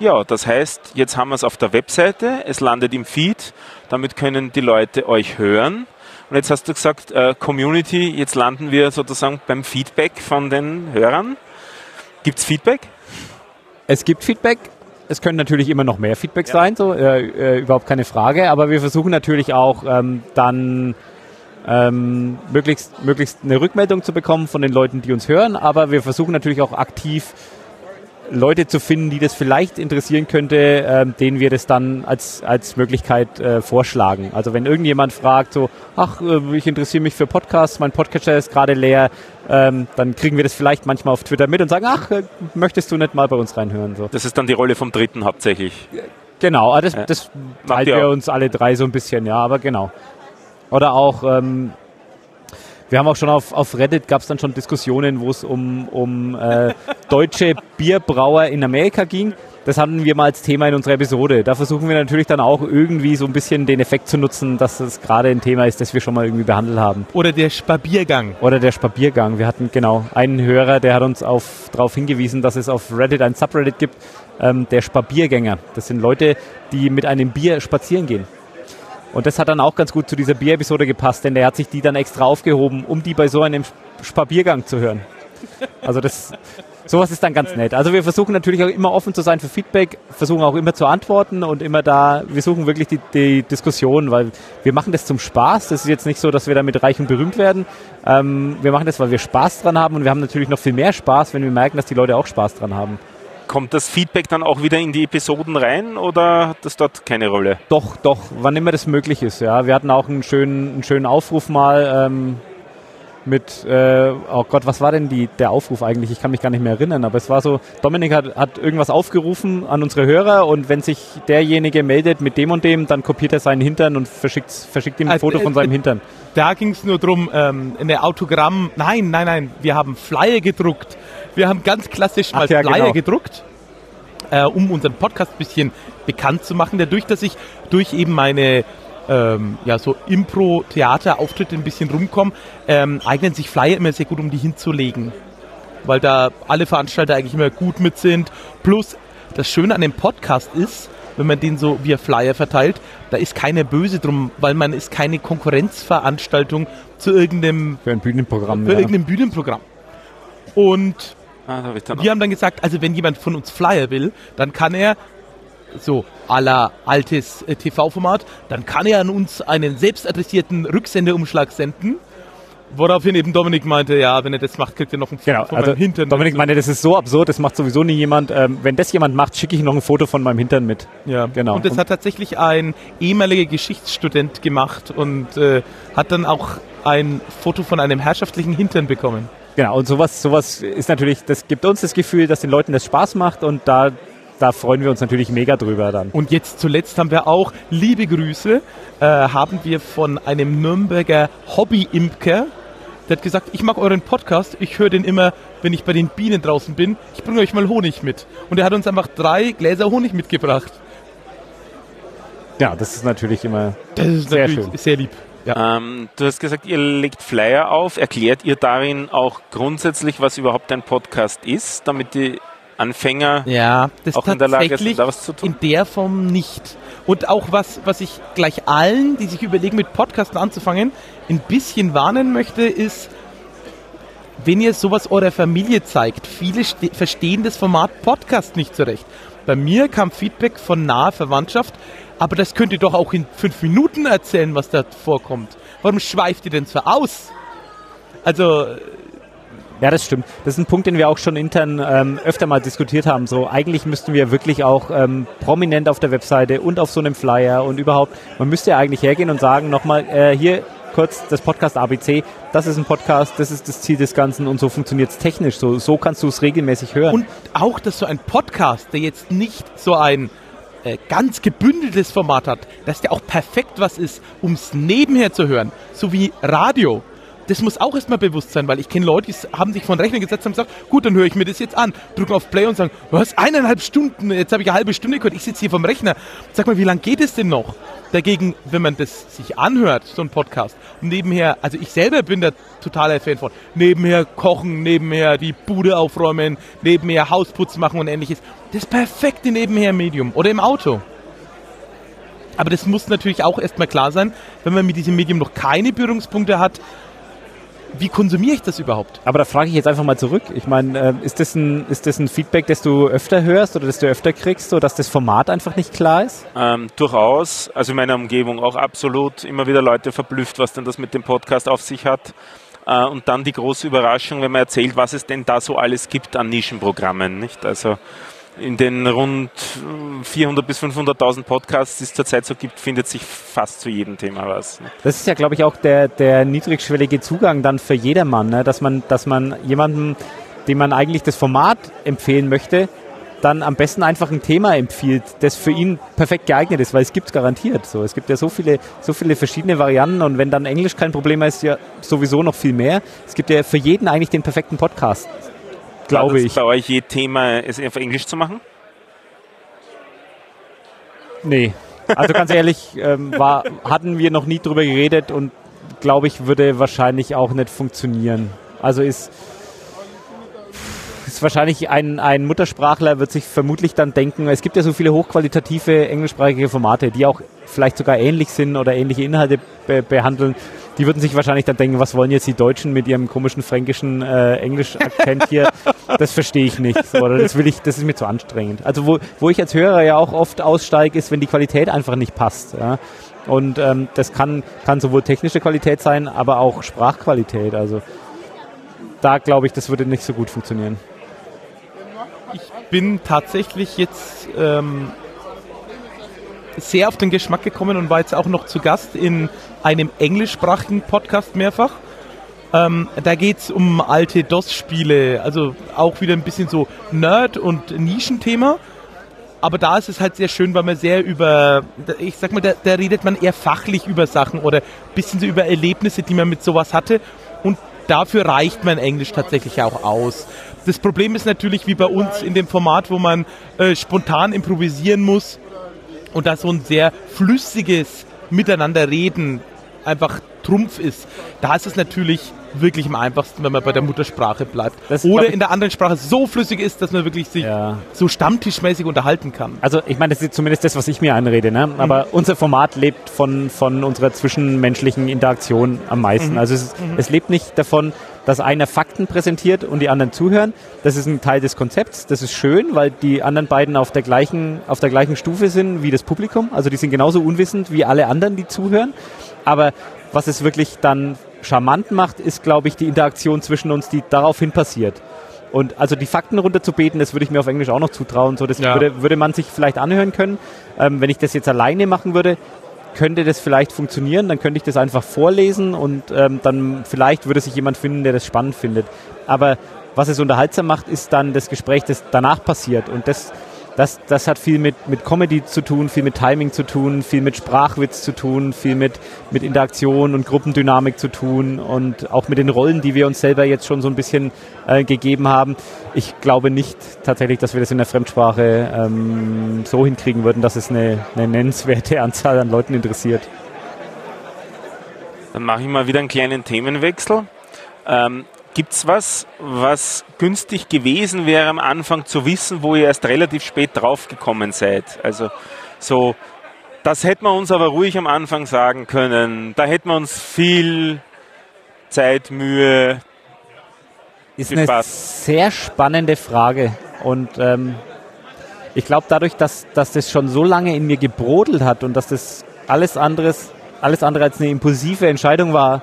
Ja, das heißt, jetzt haben wir es auf der Webseite, es landet im Feed, damit können die Leute euch hören. Und jetzt hast du gesagt, äh, Community, jetzt landen wir sozusagen beim Feedback von den Hörern. Gibt es Feedback? Es gibt Feedback. Es können natürlich immer noch mehr Feedback ja. sein, so äh, äh, überhaupt keine Frage. Aber wir versuchen natürlich auch ähm, dann ähm, möglichst, möglichst eine Rückmeldung zu bekommen von den Leuten, die uns hören. Aber wir versuchen natürlich auch aktiv Leute zu finden, die das vielleicht interessieren könnte, ähm, denen wir das dann als, als Möglichkeit äh, vorschlagen. Also wenn irgendjemand fragt, so, ach, äh, ich interessiere mich für Podcasts, mein Podcatcher ist gerade leer, ähm, dann kriegen wir das vielleicht manchmal auf Twitter mit und sagen, ach, äh, möchtest du nicht mal bei uns reinhören? So. Das ist dann die Rolle vom Dritten hauptsächlich. Genau, ah, das, das teilen wir uns alle drei so ein bisschen, ja, aber genau. Oder auch, ähm, wir haben auch schon auf, auf Reddit gab es dann schon Diskussionen, wo es um, um äh, *laughs* deutsche Bierbrauer in Amerika ging. Das hatten wir mal als Thema in unserer Episode. Da versuchen wir natürlich dann auch irgendwie so ein bisschen den Effekt zu nutzen, dass es gerade ein Thema ist, das wir schon mal irgendwie behandelt haben. Oder der Spabiergang. Oder der Spabiergang. Wir hatten genau einen Hörer, der hat uns darauf hingewiesen, dass es auf Reddit ein Subreddit gibt, ähm, der Spabiergänger. Das sind Leute, die mit einem Bier spazieren gehen. Und das hat dann auch ganz gut zu dieser Bier-Episode gepasst, denn der hat sich die dann extra aufgehoben, um die bei so einem Spabiergang zu hören. Also das, sowas ist dann ganz nett. Also wir versuchen natürlich auch immer offen zu sein für Feedback, versuchen auch immer zu antworten und immer da, wir suchen wirklich die, die Diskussion, weil wir machen das zum Spaß. Das ist jetzt nicht so, dass wir damit reich und berühmt werden. Ähm, wir machen das, weil wir Spaß dran haben und wir haben natürlich noch viel mehr Spaß, wenn wir merken, dass die Leute auch Spaß dran haben. Kommt das Feedback dann auch wieder in die Episoden rein oder hat das dort keine Rolle? Doch, doch, wann immer das möglich ist. Ja, wir hatten auch einen schönen, einen schönen Aufruf mal ähm, mit, äh, oh Gott, was war denn die, der Aufruf eigentlich? Ich kann mich gar nicht mehr erinnern, aber es war so, Dominik hat, hat irgendwas aufgerufen an unsere Hörer und wenn sich derjenige meldet mit dem und dem, dann kopiert er seinen Hintern und verschickt, verschickt ihm ein also, Foto von äh, seinem Hintern. Da ging es nur darum, ähm, eine Autogramm, nein, nein, nein, wir haben Flyer gedruckt. Wir haben ganz klassisch mal ja, Flyer genau. gedruckt, äh, um unseren Podcast ein bisschen bekannt zu machen, dadurch, dass ich durch eben meine ähm, ja, so Impro-Theater-Auftritte ein bisschen rumkommen, ähm, eignen sich Flyer immer sehr gut, um die hinzulegen. Weil da alle Veranstalter eigentlich immer gut mit sind. Plus, das Schöne an dem Podcast ist, wenn man den so via Flyer verteilt, da ist keiner böse drum, weil man ist keine Konkurrenzveranstaltung zu irgendeinem für ein Bühnenprogramm. Für ja. irgendeinem Bühnenprogramm. Und ah, hab wir haben dann gesagt, also wenn jemand von uns Flyer will, dann kann er so aller altes äh, TV-Format, dann kann er an uns einen selbstadressierten Rücksendeumschlag senden. Woraufhin eben Dominik meinte, ja, wenn er das macht, kriegt er noch ein Foto genau, von also meinem Hintern. Dominik meinte, das ist so absurd, das macht sowieso nie jemand. Ähm, wenn das jemand macht, schicke ich noch ein Foto von meinem Hintern mit. Ja, genau. Und das hat tatsächlich ein ehemaliger Geschichtsstudent gemacht und äh, hat dann auch ein Foto von einem herrschaftlichen Hintern bekommen. Genau, und sowas, sowas ist natürlich, das gibt uns das Gefühl, dass den Leuten das Spaß macht und da da freuen wir uns natürlich mega drüber dann. Und jetzt zuletzt haben wir auch liebe Grüße, äh, haben wir von einem Nürnberger Hobby-Imker, der hat gesagt, ich mag euren Podcast, ich höre den immer, wenn ich bei den Bienen draußen bin, ich bringe euch mal Honig mit. Und er hat uns einfach drei Gläser Honig mitgebracht. Ja, das ist natürlich immer das ist sehr natürlich schön. Sehr lieb. Ja. Ähm, du hast gesagt, ihr legt Flyer auf. Erklärt ihr darin auch grundsätzlich, was überhaupt ein Podcast ist, damit die Anfänger ja, das auch in der Lage sind, da was zu tun? In der Form nicht. Und auch was, was ich gleich allen, die sich überlegen, mit Podcasten anzufangen, ein bisschen warnen möchte, ist, wenn ihr sowas eurer Familie zeigt, viele verstehen das Format Podcast nicht zurecht. Bei mir kam Feedback von naher Verwandtschaft, aber das könnt ihr doch auch in fünf Minuten erzählen, was da vorkommt. Warum schweift ihr denn so aus? Also ja, das stimmt. Das ist ein Punkt, den wir auch schon intern ähm, öfter mal diskutiert haben. So, eigentlich müssten wir wirklich auch ähm, prominent auf der Webseite und auf so einem Flyer und überhaupt, man müsste ja eigentlich hergehen und sagen, nochmal, äh, hier kurz das Podcast ABC, das ist ein Podcast, das ist das Ziel des Ganzen und so funktioniert es technisch. So, so kannst du es regelmäßig hören. Und auch, dass so ein Podcast, der jetzt nicht so ein äh, ganz gebündeltes Format hat, dass der auch perfekt was ist, um es nebenher zu hören, so wie Radio das muss auch erstmal bewusst sein, weil ich kenne Leute, die haben sich von Rechner gesetzt und gesagt, gut, dann höre ich mir das jetzt an, drücken auf Play und sagen, was, eineinhalb Stunden, jetzt habe ich eine halbe Stunde gehört, ich sitze hier vom Rechner. Sag mal, wie lange geht es denn noch? Dagegen, wenn man das sich anhört, so ein Podcast, und nebenher, also ich selber bin da totaler Fan von, nebenher kochen, nebenher die Bude aufräumen, nebenher Hausputz machen und ähnliches. Das perfekte nebenher Medium. Oder im Auto. Aber das muss natürlich auch erstmal klar sein, wenn man mit diesem Medium noch keine Berührungspunkte hat, wie konsumiere ich das überhaupt? Aber da frage ich jetzt einfach mal zurück. Ich meine, äh, ist, das ein, ist das ein Feedback, das du öfter hörst oder das du öfter kriegst, so dass das Format einfach nicht klar ist? Ähm, durchaus. Also in meiner Umgebung auch absolut. Immer wieder Leute verblüfft, was denn das mit dem Podcast auf sich hat. Äh, und dann die große Überraschung, wenn man erzählt, was es denn da so alles gibt an Nischenprogrammen. Nicht? Also in den rund 400 bis 500.000 Podcasts, die es zurzeit so gibt, findet sich fast zu jedem Thema was. Ne? Das ist ja, glaube ich, auch der, der niedrigschwellige Zugang dann für jedermann, ne? dass man, dass man jemandem, dem man eigentlich das Format empfehlen möchte, dann am besten einfach ein Thema empfiehlt, das für ihn perfekt geeignet ist, weil es gibt garantiert so. Es gibt ja so viele, so viele verschiedene Varianten und wenn dann Englisch kein Problem ist, ja sowieso noch viel mehr. Es gibt ja für jeden eigentlich den perfekten Podcast glaube ich. bei euch je Thema, es auf Englisch zu machen? Nee. Also ganz ehrlich, *laughs* ähm, war, hatten wir noch nie drüber geredet und glaube ich, würde wahrscheinlich auch nicht funktionieren. Also ist, ist wahrscheinlich ein, ein Muttersprachler wird sich vermutlich dann denken, es gibt ja so viele hochqualitative englischsprachige Formate, die auch vielleicht sogar ähnlich sind oder ähnliche Inhalte be behandeln die würden sich wahrscheinlich dann denken, was wollen jetzt die Deutschen mit ihrem komischen fränkischen äh, Englisch-Akzent hier? das verstehe ich nicht. Oder das will ich, das ist mir zu anstrengend. Also wo, wo ich als Hörer ja auch oft aussteige, ist, wenn die Qualität einfach nicht passt. Ja? Und ähm, das kann, kann sowohl technische Qualität sein, aber auch Sprachqualität. Also da glaube ich, das würde nicht so gut funktionieren. Ich bin tatsächlich jetzt ähm, sehr auf den Geschmack gekommen und war jetzt auch noch zu Gast in einem englischsprachigen Podcast mehrfach. Ähm, da geht es um alte DOS-Spiele, also auch wieder ein bisschen so Nerd- und Nischenthema. Aber da ist es halt sehr schön, weil man sehr über, ich sag mal, da, da redet man eher fachlich über Sachen oder ein bisschen so über Erlebnisse, die man mit sowas hatte. Und dafür reicht mein Englisch tatsächlich auch aus. Das Problem ist natürlich wie bei uns in dem Format, wo man äh, spontan improvisieren muss und da so ein sehr flüssiges Miteinanderreden einfach Trumpf ist. Da ist es natürlich wirklich am einfachsten, wenn man bei der Muttersprache bleibt. Das, Oder ich- in der anderen Sprache so flüssig ist, dass man wirklich sich Ja. so stammtischmäßig unterhalten kann. Also ich meine, das ist zumindest das, was ich mir einrede. Ne? Aber unser Format lebt von, von unserer zwischenmenschlichen Interaktion am meisten. Also es, es lebt nicht davon, dass einer Fakten präsentiert und die anderen zuhören. Das ist ein Teil des Konzepts. Das ist schön, weil die anderen beiden auf der gleichen, auf der gleichen Stufe sind wie das Publikum. Also die sind genauso unwissend wie alle anderen, die zuhören. Aber was es wirklich dann charmant macht, ist, glaube ich, die Interaktion zwischen uns, die daraufhin passiert. Und also die Fakten runterzubeten, das würde ich mir auf Englisch auch noch zutrauen. So, das Ja. würde, würde man sich vielleicht anhören können. Ähm, wenn ich das jetzt alleine machen würde, könnte das vielleicht funktionieren. Dann könnte ich das einfach vorlesen und ähm, dann vielleicht würde sich jemand finden, der das spannend findet. Aber was es unterhaltsam macht, ist dann das Gespräch, das danach passiert. Und das, das, das hat viel mit, mit Comedy zu tun, viel mit Timing zu tun, viel mit Sprachwitz zu tun, viel mit, mit Interaktion und Gruppendynamik zu tun und auch mit den Rollen, die wir uns selber jetzt schon so ein bisschen äh, gegeben haben. Ich glaube nicht tatsächlich, dass wir das in der Fremdsprache ähm, so hinkriegen würden, dass es eine, eine nennenswerte *laughs* Anzahl an Leuten interessiert. Dann mache ich mal wieder einen kleinen Themenwechsel. Ähm, Gibt es was, was günstig gewesen wäre am Anfang zu wissen, wo ihr erst relativ spät draufgekommen seid? Also so, das hätten wir uns aber ruhig am Anfang sagen können. Da hätten wir uns viel Zeit, Mühe. Ist Viel eine Spaß. sehr spannende Frage. Und ähm, ich glaube, dadurch, dass, dass das schon so lange in mir gebrodelt hat und dass das alles anderes, alles andere als eine impulsive Entscheidung war,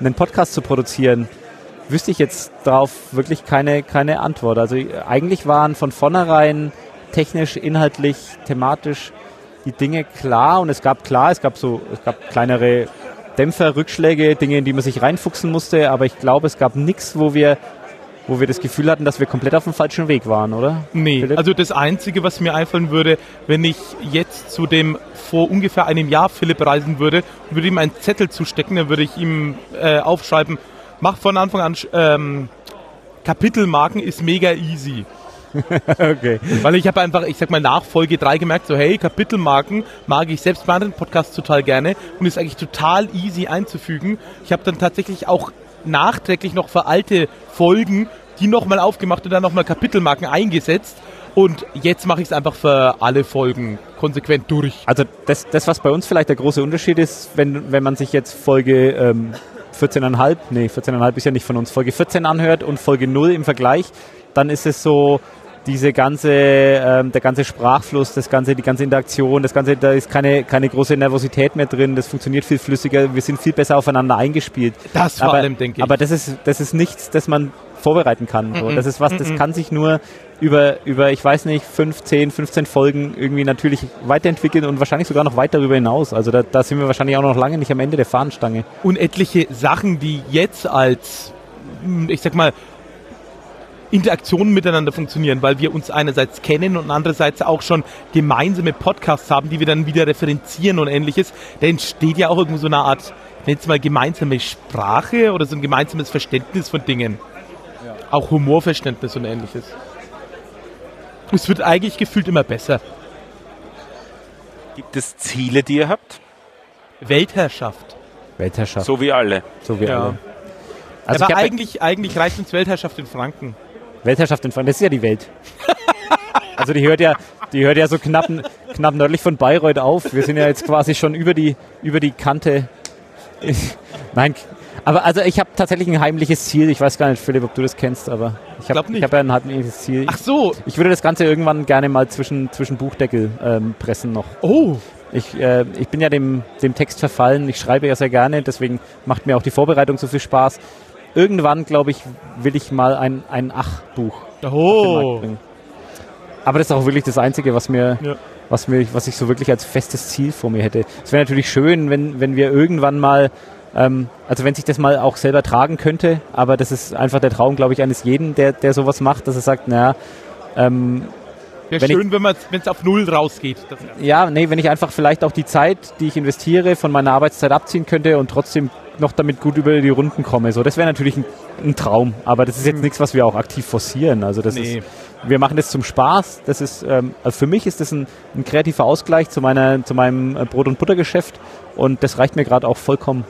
einen Podcast zu produzieren, wüsste ich jetzt darauf wirklich keine, keine Antwort. Also eigentlich waren von vornherein technisch, inhaltlich, thematisch die Dinge klar und es gab klar, es gab so, es gab kleinere Dämpfer, Rückschläge, Dinge, in die man sich reinfuchsen musste, aber ich glaube, es gab nichts, wo wir, wo wir das Gefühl hatten, dass wir komplett auf dem falschen Weg waren, oder? Nee, Philipp? also das Einzige, was mir einfallen würde, wenn ich jetzt zu dem vor ungefähr einem Jahr Philipp reisen würde, würde ihm einen Zettel zustecken, dann würde ich ihm äh, aufschreiben, mach von Anfang an ähm, Kapitelmarken ist mega easy. *laughs* okay. Weil ich habe einfach, ich sag mal, nach Folge 3 gemerkt, so hey, Kapitelmarken mag ich selbst bei anderen Podcasts total gerne und ist eigentlich total easy einzufügen. Ich habe dann tatsächlich auch nachträglich noch für alte Folgen die nochmal aufgemacht und dann nochmal Kapitelmarken eingesetzt. Und jetzt mache ich es einfach für alle Folgen konsequent durch. Also das, das, was bei uns vielleicht der große Unterschied ist, wenn, wenn man sich jetzt Folge ähm, 14,5, nee, 14,5 ist ja nicht von uns, Folge 14 anhört und Folge 0 im Vergleich, dann ist es so, diese ganze, ähm, der ganze Sprachfluss, das ganze, die ganze Interaktion, das ganze, da ist keine, keine große Nervosität mehr drin, das funktioniert viel flüssiger, wir sind viel besser aufeinander eingespielt. Das vor aber, allem, denke ich. Aber das ist, das ist nichts, das man vorbereiten kann. So. Das ist was, das kann sich nur über, über, ich weiß nicht, 5, 10, 15 Folgen irgendwie natürlich weiterentwickeln und wahrscheinlich sogar noch weit darüber hinaus. Also da, da sind wir wahrscheinlich auch noch lange nicht am Ende der Fahnenstange. und etliche Sachen, die jetzt als, hm, ich sag mal, Interaktionen miteinander funktionieren, weil wir uns einerseits kennen und andererseits auch schon gemeinsame Podcasts haben, die wir dann wieder referenzieren und ähnliches. Da entsteht ja auch irgendwo so eine Art, ich nenne es mal gemeinsame Sprache oder so ein gemeinsames Verständnis von Dingen. Auch Humorverständnis und ähnliches. Es wird eigentlich gefühlt immer besser. Gibt es Ziele, die ihr habt? Weltherrschaft. Weltherrschaft, So wie alle. so wie Ja. alle. Also Aber eigentlich, eigentlich reicht uns Weltherrschaft in Franken. Weltherrschaft in Frankreich, das ist ja die Welt. also die hört ja, die hört ja so knapp, knapp nördlich von Bayreuth auf. Wir sind ja jetzt quasi schon über die, über die Kante. Nein, aber also ich habe tatsächlich ein heimliches Ziel. Ich weiß gar nicht, Philipp, ob du das kennst, aber ich habe hab ja ein heimliches Ziel. Ach so. Ich würde das Ganze irgendwann gerne mal zwischen, zwischen Buchdeckel ähm, pressen noch. Oh. Ich, äh, ich bin ja dem, dem Text verfallen. Ich schreibe ja sehr gerne, deswegen macht mir auch die Vorbereitung so viel Spaß. Irgendwann, glaube ich, will ich mal ein, ein Ach-Buch Oh. bringen. Aber das ist auch wirklich das Einzige, was mir, Ja. was mir, was ich so wirklich als festes Ziel vor mir hätte. Es wäre natürlich schön, wenn, wenn wir irgendwann mal, ähm, also wenn sich das mal auch selber tragen könnte, aber das ist einfach der Traum, glaube ich, eines jeden, der, der sowas macht, dass er sagt, naja, ähm, Wäre Wenn ich- schön, wenn man wenn es auf Null rausgeht. Ja, nee, wenn ich einfach vielleicht auch die Zeit, die ich investiere, von meiner Arbeitszeit abziehen könnte und trotzdem noch damit gut über die Runden komme. So, das wäre natürlich ein, ein Traum, aber das ist jetzt nichts, was wir auch aktiv forcieren. Also das Nee. ist, wir machen das zum Spaß. Das ist, ähm, also für mich ist das ein, ein kreativer Ausgleich zu meiner, zu meinem äh, Brot- und Buttergeschäft und das reicht mir gerade auch vollkommen.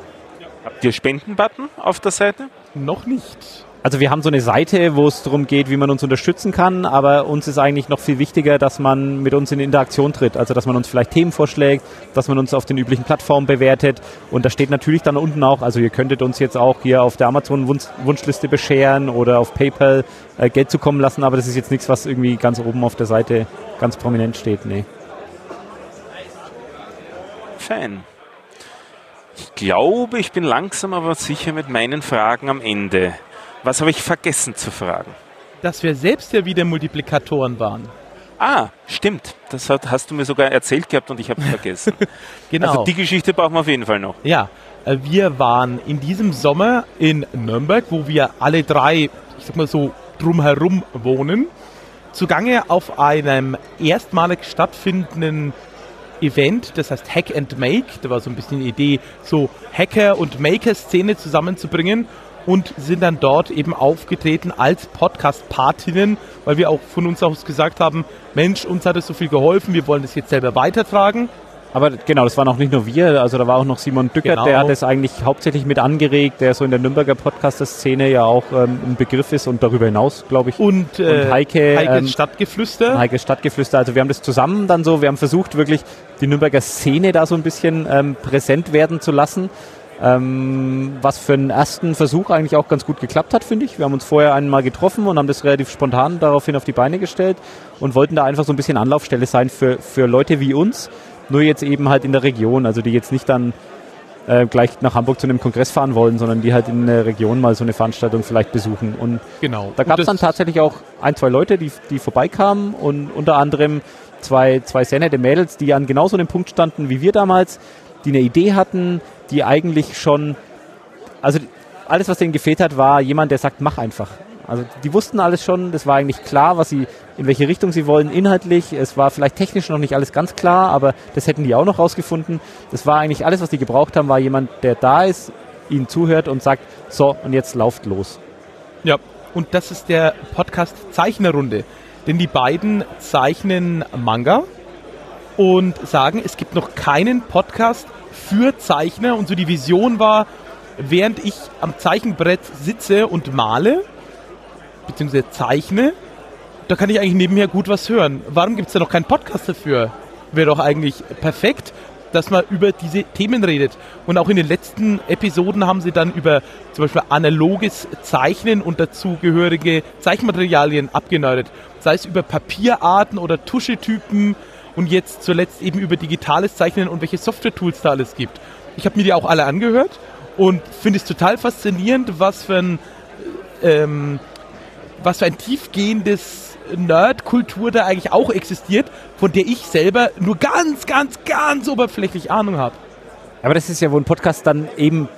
Habt ihr Spendenbutton auf der Seite? noch nicht. Also wir haben so eine Seite, wo es darum geht, wie man uns unterstützen kann, aber uns ist eigentlich noch viel wichtiger, dass man mit uns in Interaktion tritt. Also dass man uns vielleicht Themen vorschlägt, dass man uns auf den üblichen Plattformen bewertet. Und da steht natürlich dann unten auch, also ihr könntet uns jetzt auch hier auf der Amazon-Wunschliste bescheren oder auf PayPal äh, Geld zukommen lassen, aber das ist jetzt nichts, was irgendwie ganz oben auf der Seite ganz prominent steht. Nee. Fein. Ich glaube, ich bin langsam aber sicher mit meinen Fragen am Ende. Was habe ich vergessen zu fragen? Dass wir selbst ja wieder Multiplikatoren waren. Ah, stimmt. Das hat, hast du mir sogar erzählt gehabt und ich habe es *laughs* vergessen. Genau. Also die Geschichte brauchen wir auf jeden Fall noch. Ja, äh, wir waren in diesem Sommer in Nürnberg, wo wir alle drei, ich sag mal so, drumherum wohnen, zugange auf einem erstmalig stattfindenden Event, das heißt Hack and Make. Da war so ein bisschen die Idee, so Hacker- und Maker-Szene zusammenzubringen und sind dann dort eben aufgetreten als Podcast-Partinnen, weil wir auch von uns aus gesagt haben, Mensch, uns hat es so viel geholfen, wir wollen das jetzt selber weitertragen. Aber genau, das waren auch nicht nur wir, also da war auch noch Simon Dückert, Genau. der hat das eigentlich hauptsächlich mit angeregt, der so in der Nürnberger Podcaster-Szene ja auch ähm, ein Begriff ist und darüber hinaus, glaube ich. Und, äh, Und Heike, Heikes ähm, Stadtgeflüster. Heike Stadtgeflüster. Also wir haben das zusammen dann so, wir haben versucht wirklich die Nürnberger Szene da so ein bisschen ähm, präsent werden zu lassen. Ähm, was für einen ersten Versuch eigentlich auch ganz gut geklappt hat, finde ich. Wir haben uns vorher einmal getroffen und haben das relativ spontan daraufhin auf die Beine gestellt und wollten da einfach so ein bisschen Anlaufstelle sein für, für Leute wie uns, nur jetzt eben halt in der Region, also die jetzt nicht dann äh, gleich nach Hamburg zu einem Kongress fahren wollen, sondern die halt in der Region mal so eine Veranstaltung vielleicht besuchen. Und Genau. da gab es dann tatsächlich auch ein, zwei Leute, die, die vorbeikamen und unter anderem zwei, zwei sehr nette Mädels, die an genau so einem Punkt standen wie wir damals, die eine Idee hatten, die eigentlich schon, also alles, was denen gefehlt hat, war jemand, der sagt, mach einfach. Also die wussten alles schon, das war eigentlich klar, was sie, in welche Richtung sie wollen, inhaltlich. Es war vielleicht technisch noch nicht alles ganz klar, aber das hätten die auch noch rausgefunden. Das war eigentlich alles, was die gebraucht haben, war jemand, der da ist, ihnen zuhört und sagt, so, und jetzt lauft los. Ja, und das ist der Podcast Zeichnerrunde. Denn die beiden zeichnen Manga und sagen, es gibt noch keinen Podcast für Zeichner. Und so die Vision war, während ich am Zeichenbrett sitze und male, beziehungsweise zeichne, da kann ich eigentlich nebenher gut was hören. Warum gibt es da noch keinen Podcast dafür? Wäre doch eigentlich perfekt, dass man über diese Themen redet. Und auch in den letzten Episoden haben sie dann über zum Beispiel analoges Zeichnen und dazugehörige Zeichenmaterialien abgenördet. Sei es über Papierarten oder Tuschetypen und jetzt zuletzt eben über digitales Zeichnen und welche Software-Tools da alles gibt. Ich habe mir die auch alle angehört und finde es total faszinierend, was für ein ähm, was für ein tiefgehendes Nerd-Kultur da eigentlich auch existiert, von der ich selber nur ganz, ganz, ganz oberflächlich Ahnung habe. Aber das ist ja, wo ein Podcast dann eben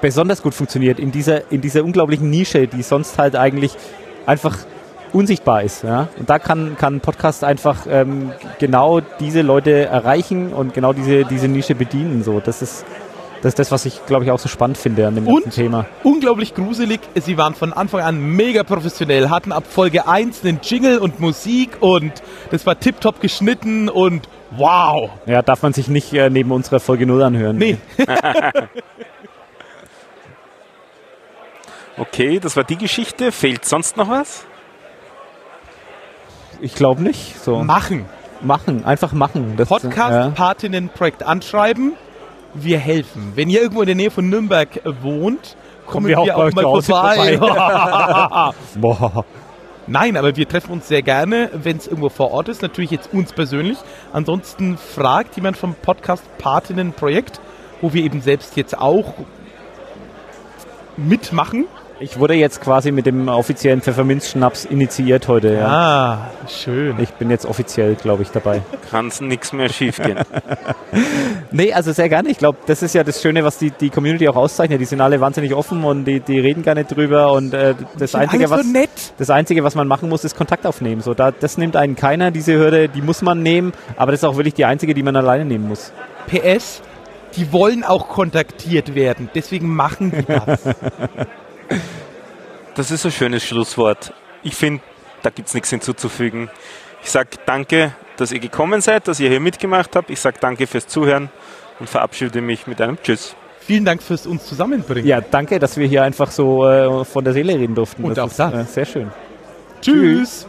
besonders gut funktioniert, in dieser, in dieser unglaublichen Nische, die sonst halt eigentlich einfach unsichtbar ist. Ja? Und da kann, kann ein Podcast einfach ähm, genau diese Leute erreichen und genau diese, diese Nische bedienen. So. Das, ist, das ist das, was ich, glaube ich, auch so spannend finde an dem ganzen Und Thema. unglaublich gruselig, sie waren von Anfang an mega professionell, hatten ab Folge 1 einen Jingle und Musik und das war tiptop geschnitten und wow. Ja, darf man sich nicht äh, neben unserer Folge 0 anhören. Nee, *laughs* Okay, das war die Geschichte. Fehlt sonst noch was? Ich glaube nicht. So. machen. machen, einfach machen. Das, Podcast-Partinnen-Projekt anschreiben. Wir helfen. Wenn ihr irgendwo in der Nähe von Nürnberg wohnt, kommen wir wir auch auch, bei mal vorbei. ja. *laughs* *laughs* Boah. Nein, aber wir treffen uns sehr gerne, wenn es irgendwo vor Ort ist. Natürlich jetzt uns persönlich. Ansonsten fragt jemand vom Podcast Patinnen Projekt, wo wir eben selbst jetzt auch mitmachen Ich wurde jetzt quasi mit dem offiziellen Pfefferminzschnaps initiiert heute. Ja. Ah, schön. Ich bin jetzt offiziell, glaube ich, dabei. Kann nichts mehr schiefgehen. *laughs* Nee, also sehr gerne. Ich glaube, das ist ja das Schöne, was die, die Community auch auszeichnet. Die sind alle wahnsinnig offen und die, die reden gar nicht drüber. Und äh, das, Einzige, was, so nett. das Einzige, was man machen muss, ist Kontakt aufnehmen. So, da, das nimmt einen keiner, diese Hürde, die muss man nehmen. Aber das ist auch wirklich die einzige, die man alleine nehmen muss. PS, die wollen auch kontaktiert werden. Deswegen machen die *laughs* das. Das ist ein schönes Schlusswort. Ich finde, da gibt es nichts hinzuzufügen. Ich sage danke, dass ihr gekommen seid, dass ihr hier mitgemacht habt. Ich sage danke fürs Zuhören und verabschiede mich mit einem Tschüss. Vielen Dank fürs uns zusammenbringen. Ja, danke, dass wir hier einfach so äh, von der Seele reden durften. Und das auch ist das. Äh, sehr schön. Tschüss.